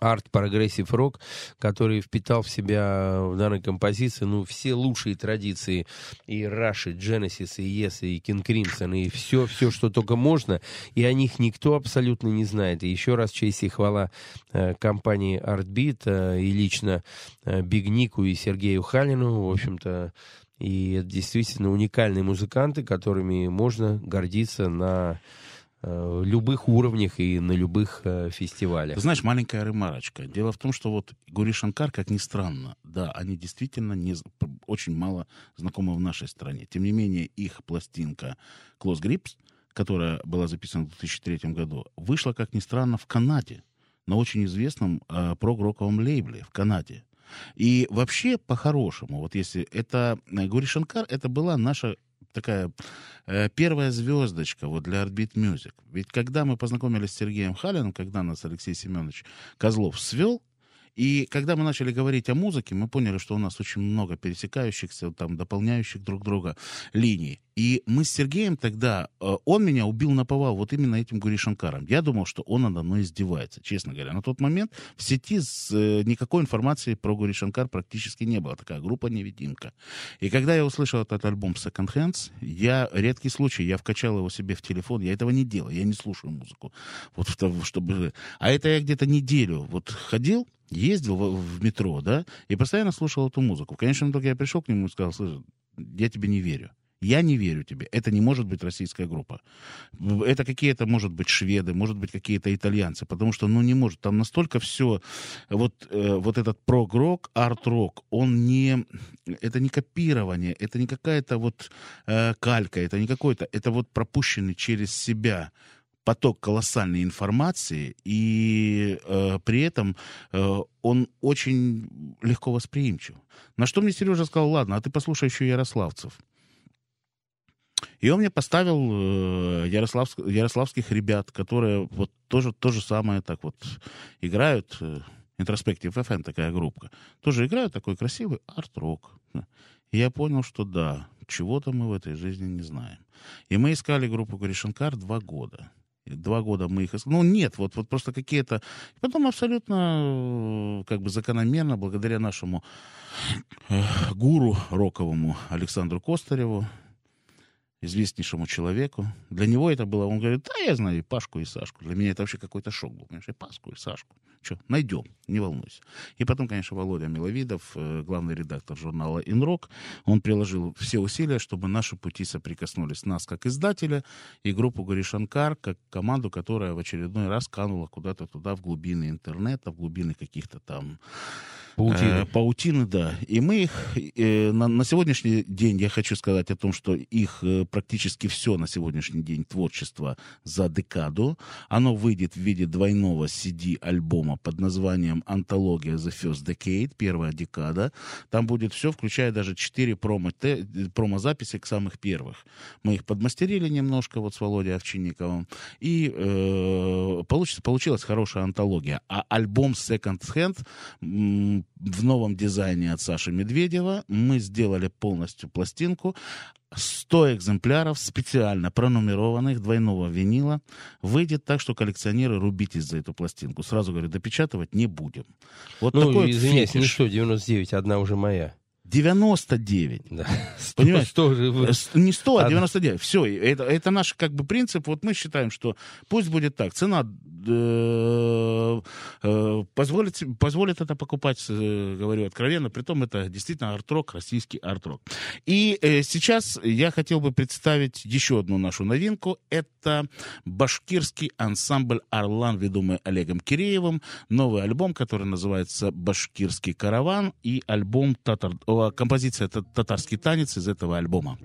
B: арт прогрессив рок, который впитал в себя в данной композиции, ну, все лучшие традиции и Rush, и Genesis, и Yes, и King Crimson, и все, все, что только можно, и о них никто абсолютно не знает. И еще раз честь и хвала э, компании Artbeat э, и лично э, Биг Нику и Сергею Халину, в общем-то, и это действительно уникальные музыканты, которыми можно гордиться на любых уровнях и на любых э, фестивалях.
C: Ты знаешь, маленькая ремарочка. Дело в том, что вот Гури Шанкар, как ни странно, да, они действительно не, очень мало знакомы в нашей стране. Тем не менее, их пластинка Close Grips, которая была записана в 2003 году, вышла, как ни странно, в Канаде, на очень известном э, прог-роковом лейбле в Канаде. И вообще, по-хорошему, вот если это э, Гури Шанкар, это была наша такая э, первая звездочка вот для Artbeat Music. Ведь когда мы познакомились с Сергеем Халиным, когда нас Алексей Семенович Козлов свел, и когда мы начали говорить о музыке, мы поняли, что у нас очень много пересекающихся, там, дополняющих друг друга линий. И мы с Сергеем тогда, э, он меня убил на повал вот именно этим Гури Шанкаром. Я думал, что он надо мной издевается, честно говоря. На тот момент в сети с, э, никакой информации про Гури Шанкар практически не было. Такая группа невидимка. И когда я услышал этот альбом Second Hands, я, редкий случай, я вкачал его себе в телефон. Я этого не делал, я не слушаю музыку. Вот чтобы... А это я где-то неделю вот ходил, ездил в, в метро, да, и постоянно слушал эту музыку. В конечном итоге я пришел к нему и сказал, слушай, я тебе не верю. Я не верю тебе. Это не может быть российская группа. Это какие-то, может быть, шведы, может быть, какие-то итальянцы. Потому что, ну, не может. Там настолько все... Вот, э, вот этот прог-рок, арт-рок, он не... Это не копирование, это не какая-то вот э, калька, это не какой-то... Это вот пропущенный через себя поток колоссальной информации, и э, при этом э, он очень легко восприимчив. На что мне Сережа сказал, ладно, а ты послушай еще Ярославцев. И он мне поставил э, ярославск- ярославских ребят, которые вот тоже то же самое так вот играют. Э, Introspective FM такая группа. Тоже играют такой красивый арт-рок. И я понял, что да, чего-то мы в этой жизни не знаем. И мы искали группу Гришенкар два года. Два года мы их. Ну, нет, вот, вот просто какие-то... Потом абсолютно э, как бы закономерно, благодаря нашему э, гуру роковому Александру Костареву, известнейшему человеку. Для него это было, он говорит, да, я знаю и Пашку, и Сашку. Для меня это вообще какой-то шок был, понимаешь, и Пашку, и Сашку. Что, найдем, не волнуйся. И потом, конечно, Володя Миловидов, э, главный редактор журнала «Инрок», он приложил все усилия, чтобы наши пути соприкоснулись. Нас, как издателя, и группу Горишанкар, как команду, которая в очередной раз канула куда-то туда, в глубины интернета, в глубины каких-то там
B: Паутины.
C: Э, паутины, да. И мы их э, на, на сегодняшний день, я хочу сказать о том, что их э, практически все на сегодняшний день творчество за декаду. Оно выйдет в виде двойного CD-альбома под названием «Антология The First Decade», первая декада. Там будет все, включая даже четыре промо, промо-записи к самых первых. Мы их подмастерили немножко вот с Володей Овчинниковым. И э, получится, получилась хорошая антология. А альбом Second Hand в новом дизайне от Саши Медведева мы сделали полностью пластинку. 100 экземпляров специально пронумерованных двойного винила выйдет так, что коллекционеры рубитесь за эту пластинку. Сразу говорю, допечатывать не будем. Вот
B: Ну,
C: такой вот
B: извиняюсь, не
C: фетиш.
B: 199, одна уже моя.
C: 99.
B: Да.
C: Понимаешь?
B: 100 же
C: Э, Не 100, а
B: Одна.
C: 99. Все, это, это наш как бы принцип. Вот мы считаем, что пусть будет так. Цена э, э, позволит, позволит это покупать, э, говорю откровенно. Притом это действительно арт-рок, российский арт-рок. И э, сейчас я хотел бы представить еще одну нашу новинку. Это башкирский ансамбль «Орлан», ведомый Олегом Киреевым. Новый альбом, который называется «Башкирский караван». И альбом татар... о, композиция «Та- «Татарский танец» из этого альбома.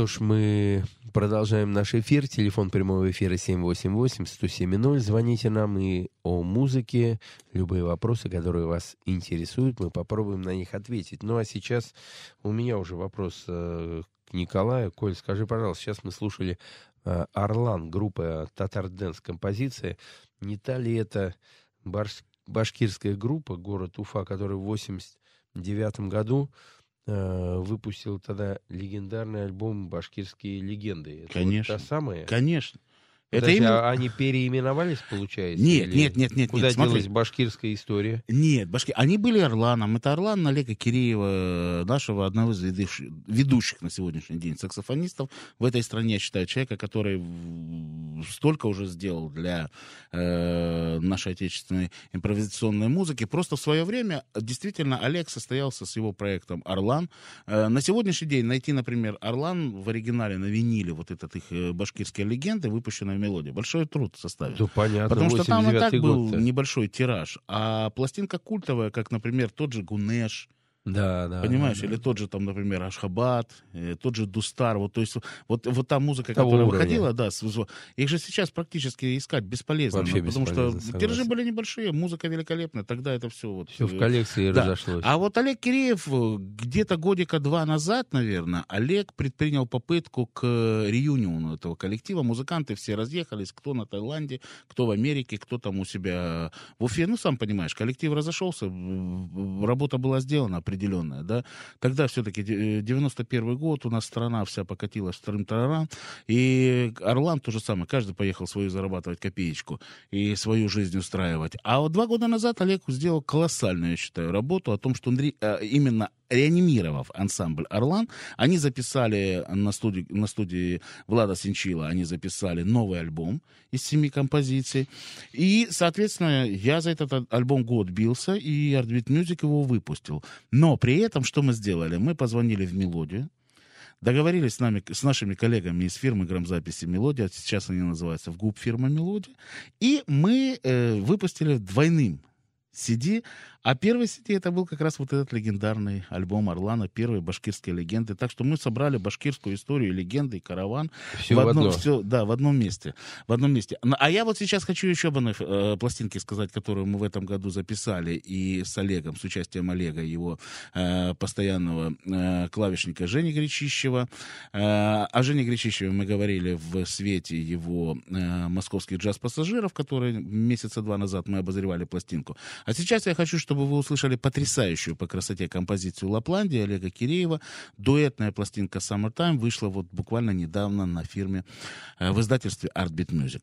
B: Что ж, мы продолжаем наш эфир. Телефон прямого эфира 788-107-0. Звоните нам и о музыке. Любые вопросы, которые вас интересуют, мы попробуем на них ответить. Ну а сейчас у меня уже вопрос э, к Николаю. Коль, скажи, пожалуйста, сейчас мы слушали э, группа «Tatar Dance» композиция. Не та ли это баш- башкирская группа, город Уфа, которая в 89 году э, выпустил тогда легендарный альбом «Башкирские легенды». Это
C: Конечно.
B: Вот та самая?
C: Конечно. Это
B: Подожди,
C: именно...
B: а они переименовались, получается?
C: Нет,
B: или
C: нет, нет, нет,
B: Куда
C: нет, смотри.
B: делась башкирская история?
C: Нет, башки. Они были Орланом. Это Орлан Олега Киреева, нашего одного из ведущих, ведущих на сегодняшний день саксофонистов в этой стране, я считаю, человека, который столько уже сделал для э, нашей отечественной импровизационной музыки. Просто в свое время действительно Олег состоялся с его проектом Орлан. Э, на сегодняшний день найти, например, Орлан в оригинале на виниле, вот этот их э, башкирские легенды, выпущенная мелодия. Большой труд составить.
B: Да, понятно,
C: Потому что там и так
B: 89-й
C: был
B: год-то.
C: небольшой тираж. А пластинка культовая, как, например, тот же Гунеш,
B: Да, да.
C: понимаешь,
B: да, да.
C: или тот же, там, например, Ашхабад, э, тот же Дустар. Вот, то есть вот, вот та музыка,
B: Того
C: которая
B: уровня.
C: выходила, да, их же сейчас практически искать бесполезно.
B: Вообще
C: ну, потому
B: бесполезно,
C: что
B: согласен.
C: тиражи были небольшие, музыка великолепная, тогда это все вот...
B: Все в
C: э,
B: коллекции
C: да.
B: разошлось.
C: А вот Олег Киреев э, где-то годика два назад, наверное, Олег предпринял попытку к реюниону этого коллектива. Музыканты все разъехались, кто на Таиланде, кто в Америке, кто там у себя в Уфе. Ну, сам понимаешь, коллектив разошелся, работа была сделана определенная, да. Тогда все-таки 91 год, у нас страна вся покатилась вторым тарарам, и Орлан то же самое, каждый поехал свою зарабатывать копеечку и свою жизнь устраивать. А вот два года назад Олег сделал колоссальную, я считаю, работу о том, что он э, именно реанимировав ансамбль «Орлан», они записали на студии, на студии Влада Синчила, они записали новый альбом из семи композиций. И, соответственно, я за этот альбом год бился, и Art Music его выпустил. Но при этом что мы сделали? Мы позвонили в «Мелодию», Договорились с, нами, с нашими коллегами из фирмы грамзаписи «Мелодия», сейчас они называются в ГУП фирма «Мелодия», и мы э, выпустили двойным CD, а первый CD это был как раз вот этот легендарный альбом Орлана, первые башкирские легенды. Так что мы собрали башкирскую историю, легенды и караван
B: Всё
C: в
B: в
C: одном,
B: одно.
C: всё- да, в одном месте. В одном месте. Ну, А я вот сейчас хочу еще об одной э, пластинке сказать, которую мы в этом году записали и с Олегом, с участием Олега, его э, постоянного э, клавишника Жени Гречищева. Э, о Жене Гречищеве мы говорили в свете его э, московских джаз-пассажиров, которые месяца два назад мы обозревали пластинку. А сейчас я хочу, чтобы вы услышали потрясающую по красоте композицию Лапландия Олега Киреева. Дуэтная пластинка Summertime вышла вот буквально недавно на фирме, э, в издательстве Artbeat Music.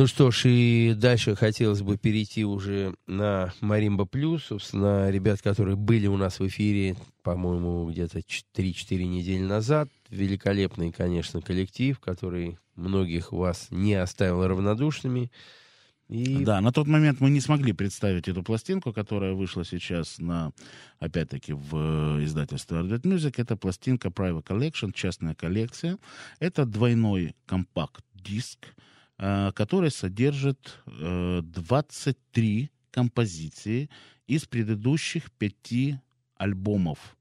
B: Ну что ж, и дальше хотелось бы перейти уже на Маримба Плюс, собственно, ребят, которые были у нас в эфире, по-моему, где-то 3-4 недели назад. Великолепный, конечно, коллектив, который многих вас не оставил равнодушными. И
C: Да, на тот момент мы не смогли представить эту пластинку, которая вышла сейчас на, опять-таки, в э, издательстве Ardent Music. Это пластинка Private Collection, частная коллекция. Это двойной компакт-диск, который содержит э, 23 композиции из предыдущих пяти альбомов.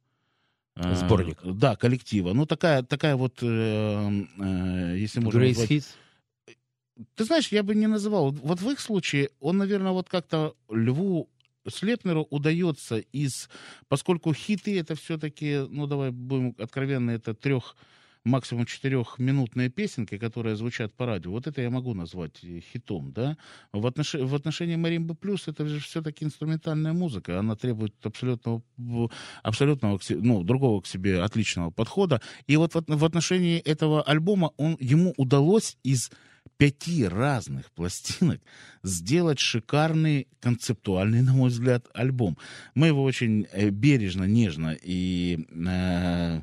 C: Э,
B: Сборник.
C: Да, коллектива. Ну, такая, такая вот, э, э, если можно
B: Grace
C: назвать-
B: Hits.
C: ты знаешь, я бы не называл. Вот в их случае он, наверное, вот как-то Льву Слепнеру удается из... Поскольку хиты это все-таки, ну давай будем откровенны, это трех, максимум четырехминутные песенки, которые звучат по радио. Вот это я могу назвать э, хитом, да? В, отнош... в отношении Маримбы Плюс это же все-таки инструментальная музыка. Она требует абсолютного, абсолютного ну, другого к себе отличного подхода. И вот в, от- в отношении этого альбома он, ему удалось из пяти разных пластинок сделать шикарный концептуальный, на мой взгляд, альбом. Мы его очень э, бережно, нежно и э,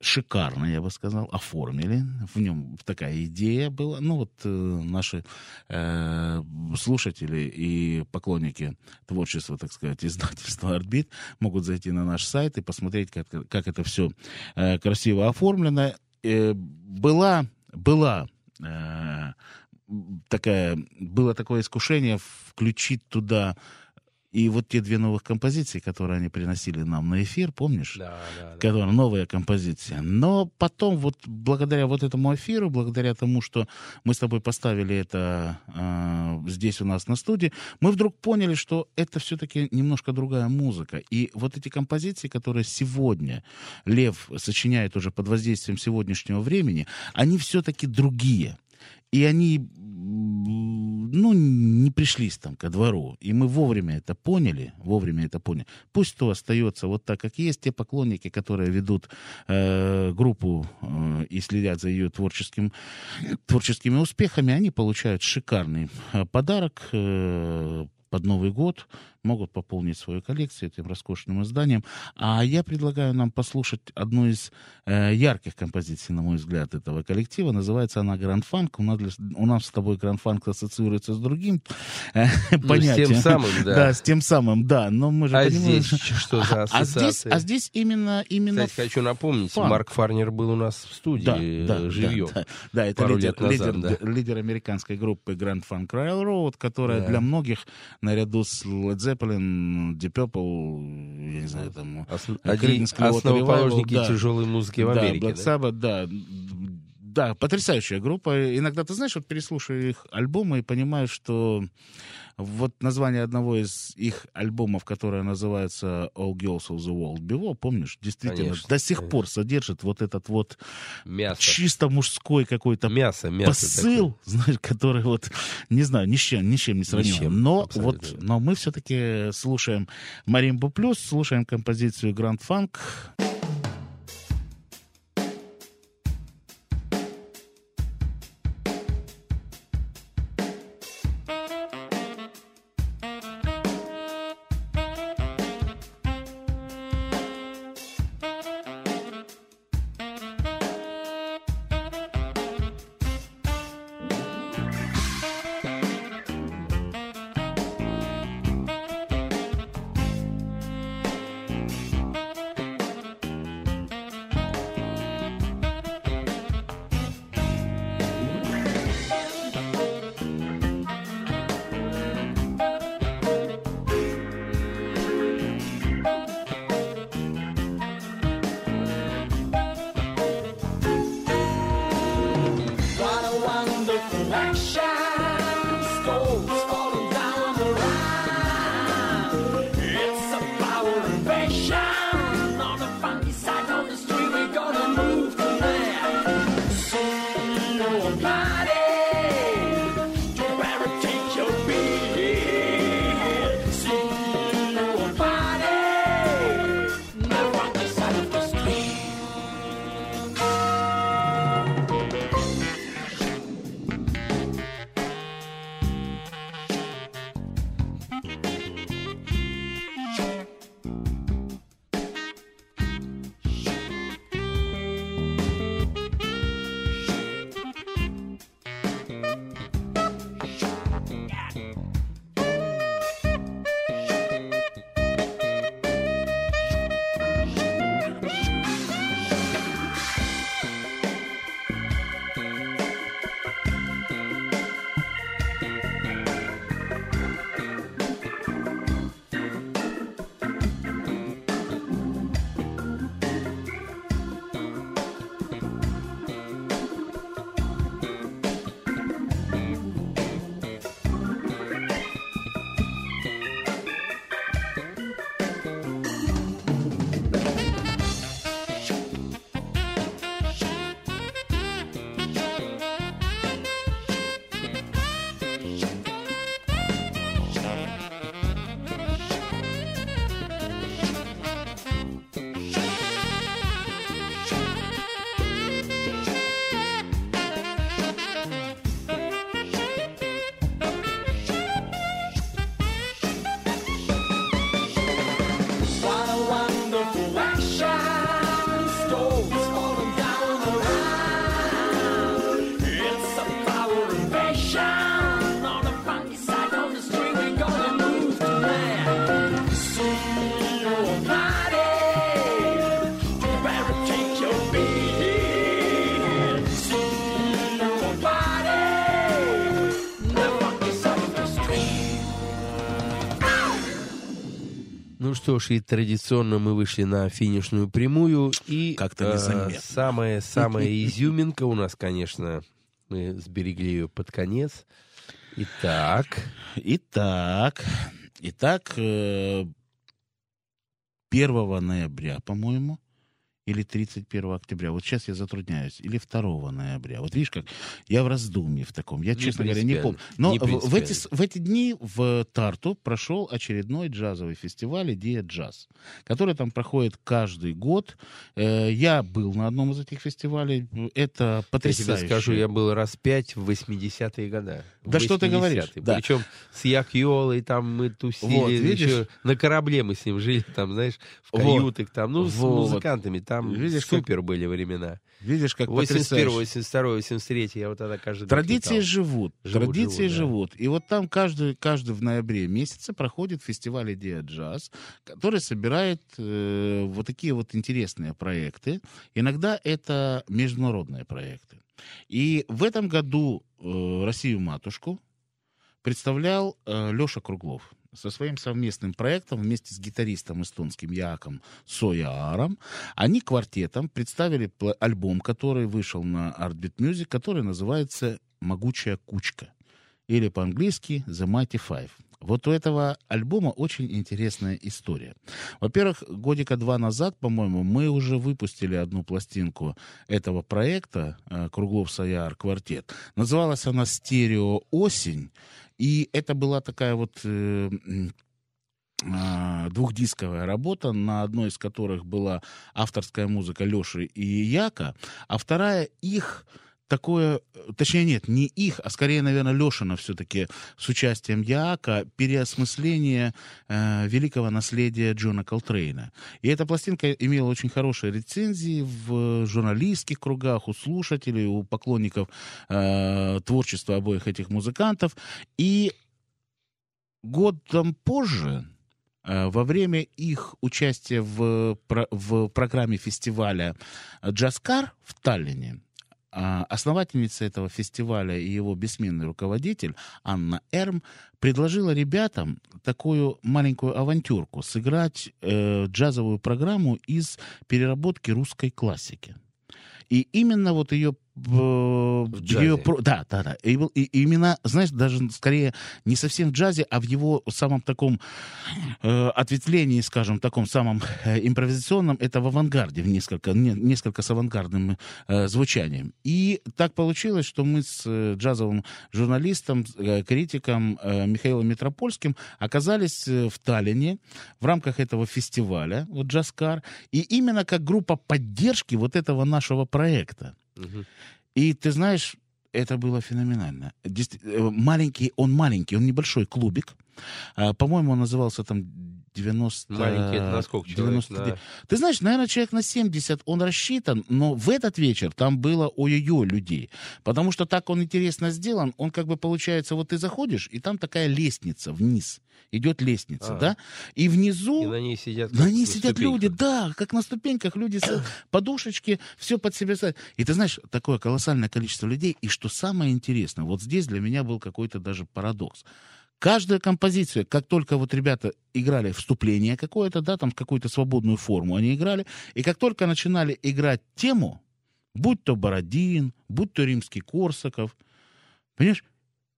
C: шикарно, я бы сказал, оформили. В нем такая идея была. Ну вот э, наши э, слушатели и поклонники творчества, так сказать, издательства «Артбит» могут зайти на наш сайт и посмотреть, как, как это все э, красиво оформлено. Э, была, была э, такая, было такое искушение включить туда и вот те две новых композиции, которые они приносили нам на эфир, помнишь?
B: Да, да, да.
C: которая новая композиция. Но потом вот благодаря вот этому эфиру, благодаря тому, что мы с тобой поставили это э, здесь у нас на студии, мы вдруг поняли, что это все-таки немножко другая музыка. И вот эти композиции, которые сегодня Лев сочиняет уже под воздействием сегодняшнего времени, они все-таки другие. И они, ну, не пришлись там ко двору. И мы вовремя это поняли, вовремя это поняли. Пусть то остается вот так, как есть. Те поклонники, которые ведут э, группу э, и следят за ее творческим, творческими успехами, они получают шикарный э, подарок. э, под Новый год, могут пополнить свою коллекцию этим роскошным изданием. А я предлагаю нам послушать одну из э, ярких композиций, на мой взгляд, этого коллектива. Называется она «Гранд Фанк». У нас, для- у нас с тобой «Гранд Фанк» ассоциируется с другим э,
B: Ну, с
C: понятием.
B: тем самым, да.
C: Да, с тем самым, да. Но мы же
B: А
C: понимаем,
B: здесь что за
C: а здесь,
B: ассоциация?
C: а здесь именно, именно
B: Кстати, хочу напомнить,
C: фанк.
B: Марк Фарнер был у нас в студии
C: да, да,
B: э, живьем.
C: Да, да, Да, это лидер,
B: назад,
C: лидер,
B: да.
C: лидер американской группы Grand Funk Railroad, которая
B: Да.
C: для многих, наряду с Led Zeppelin, Deep Purple, я не знаю, там...
B: Ос-
C: э,
B: один- основоположники
C: да.
B: тяжелой музыки в
C: да,
B: Америке.
C: Black
B: да?
C: Sabbath, да. Да, потрясающая группа. Иногда, ты знаешь, вот переслушаю их альбомы и понимаю, что вот название одного из их альбомов, которое называется All Girls of the World Below, помнишь, действительно,
B: Конечно,
C: до сих
B: конечно.
C: пор содержит вот этот вот
B: Мясо.
C: чисто мужской какой-то
B: Мясо, мясо.
C: посыл, знаешь, который вот, не знаю, ни с чем, ни с чем не сравним.
B: чем,
C: но
B: абсолютно.
C: вот, но мы все-таки слушаем Маримбу Плюс, слушаем композицию Гранд Фанк.
I: What
B: что ж, и традиционно мы вышли на финишную прямую. И
C: Как-то
B: э,
C: незаметно.
B: самая-самая изюминка у нас, конечно, мы сберегли ее под конец. Итак,
C: Итак, итак, э, 1 ноября, по-моему, или 31 октября. Вот сейчас я затрудняюсь. Или 2 ноября. Вот видишь, как я в раздумье в таком. Я,
B: Не
C: честно говоря, не помню. Но
B: Не
C: в, в эти, с- в эти дни в Тарту прошел очередной джазовый фестиваль «Идея джаз», который там проходит каждый год. Э, Я был на одном из этих фестивалей. Это
B: Я тебе
C: потрясающе.
B: скажу, я был раз пять в 80-е годы.
C: Да что ты говоришь? Да.
B: Причем с Якьолой там мы тусили,
C: Вот, видишь?
B: еще на корабле мы с ним жили, там, знаешь, в
C: Вот.
B: каютах, там, ну, с
C: Вот.
B: музыкантами, там
C: Видишь, как-
B: супер были времена.
C: Видишь, как
B: 81,
C: потрясающе.
B: 82, 83, я вот тогда каждый
C: Традиции
B: летал.
C: живут,
B: Живут,
C: традиции
B: живут, да.
C: живут. И вот там каждый, каждый в ноябре месяце проходит фестиваль «Идея джаз», который собирает э, вот такие вот интересные проекты. Иногда это международные проекты. И в этом году э, «Россию-матушку» представлял э, Леша Круглов со своим совместным проектом вместе с гитаристом эстонским Яком Сояром. Они квартетом представили альбом, который вышел на Artbeat Music, который называется «Могучая кучка» или по-английски «The Mighty Five». Вот у этого альбома очень интересная история. Во-первых, годика два назад, по-моему, мы уже выпустили одну пластинку этого проекта э, Круглов Саяр квартет. Называлась она «Стерео осень». И это была такая вот э, а, двухдисковая работа, на одной из которых была авторская музыка Леши и Яка, а вторая их такое, э, точнее нет, не их, а скорее, наверное, Лешина все-таки с участием Яка, переосмысление э, великого наследия Джона Колтрейна. И эта пластинка имела очень хорошие рецензии в журналистских кругах, у слушателей, у поклонников э, творчества обоих этих музыкантов. И годом позже, э, во время их участия в, про- в программе фестиваля «Джаскар» в Таллине, основательница этого фестиваля и его бессменный руководитель Анна Эрм предложила ребятам такую маленькую авантюрку сыграть э, джазовую программу из переработки русской классики. И именно вот ее в,
B: В
C: ее да, да, да. И, и именно, знаешь, даже скорее не совсем в джазе, а в его самом таком э, ответвлении, скажем, таком самом э, импровизационном, это в авангарде, в несколько, не- несколько с авангардным э, звучанием. И так получилось, что мы с э, джазовым журналистом, э, критиком э, Михаилом Метропольским оказались э, в Таллине в рамках этого фестиваля, вот Джаскар, и именно как группа поддержки вот этого нашего проекта. И ты знаешь, это было феноменально. Э, Маленький, он маленький, он небольшой клубик. А, По-моему, он назывался там 90...
B: Маленький, это на сколько человек?
C: 99.
B: На-
C: Ты знаешь, наверное, человек на 70 он рассчитан, но в этот вечер там было ой-ой-ой людей. Потому что так он интересно сделан, он как бы получается, вот ты заходишь, и там такая лестница вниз. Идет лестница,
B: А.
C: да? И внизу...
B: И на ней сидят...
C: На ней
B: на
C: сидят
B: ступеньках.
C: люди, да, как на ступеньках, люди с подушечки, все под себя ставят. И ты знаешь, такое колоссальное количество людей. И что самое интересное, вот здесь для меня был какой-то даже парадокс. Каждая композиция, как только вот ребята играли вступление какое-то, да, там какую-то свободную форму они играли, и как только начинали играть тему, будь то Бородин, будь то Римский Корсаков, понимаешь,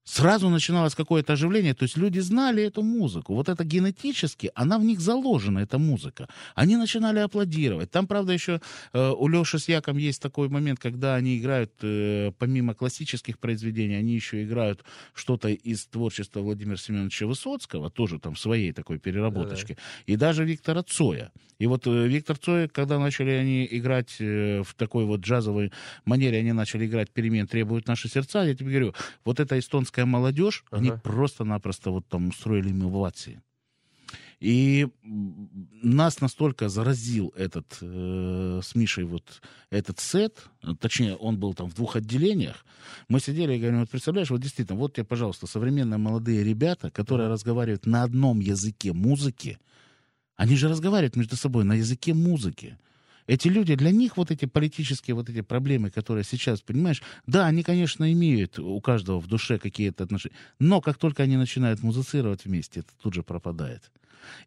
C: сразу начиналось какое-то оживление, то есть люди знали эту музыку. Вот это генетически, она в них заложена, эта музыка. Они начинали аплодировать. Там, правда, еще э, у Леши с Яком есть такой момент, когда они играют, э, помимо классических произведений, они еще играют что-то из творчества Владимира Семеновича Высоцкого, тоже там в своей такой переработочке, и даже Виктора Цоя. И вот э, Виктор Цой, когда начали они играть э, в такой вот джазовой манере, они начали играть «Перемен требуют наши сердца», я тебе говорю, вот эта эстонская молодежь, они
B: Ага.
C: просто-напросто вот там устроили им овации. И нас настолько заразил этот э, с Мишей вот этот сет, точнее, он был там в двух отделениях. Мы сидели и говорим, вот представляешь, вот действительно, вот тебе, пожалуйста, современные молодые ребята, которые разговаривают на одном языке музыки, они же разговаривают между собой на языке музыки. Эти люди, для них вот эти политические вот эти проблемы, которые сейчас, понимаешь, да, они, конечно, имеют у каждого в душе какие-то отношения, но как только они начинают музицировать вместе, это тут же пропадает.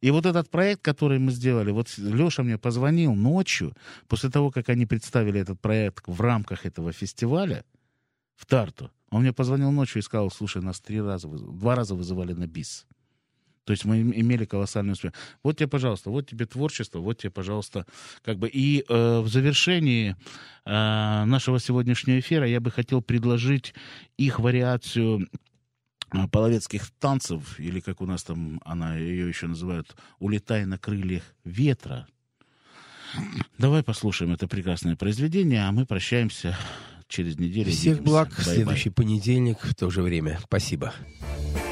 C: И вот этот проект, который мы сделали, вот Леша мне позвонил ночью, после того, как они представили этот проект в рамках этого фестиваля в Тарту. Он мне позвонил ночью и сказал, слушай, нас три раза, два раза вызывали на бис. То есть мы им- имели колоссальный успех. Вот тебе, пожалуйста, вот тебе творчество, вот тебе, пожалуйста, как бы. И э, в завершении э, нашего сегодняшнего эфира я бы хотел предложить их вариацию э, половецких танцев, или как у нас там она ее еще называют, «Улетай на крыльях ветра». Давай послушаем это прекрасное произведение, а мы прощаемся через неделю.
B: Всех
C: Увидимся.
B: благ.
C: Bye-bye.
B: Следующий понедельник в то же время. Спасибо.
I: Thank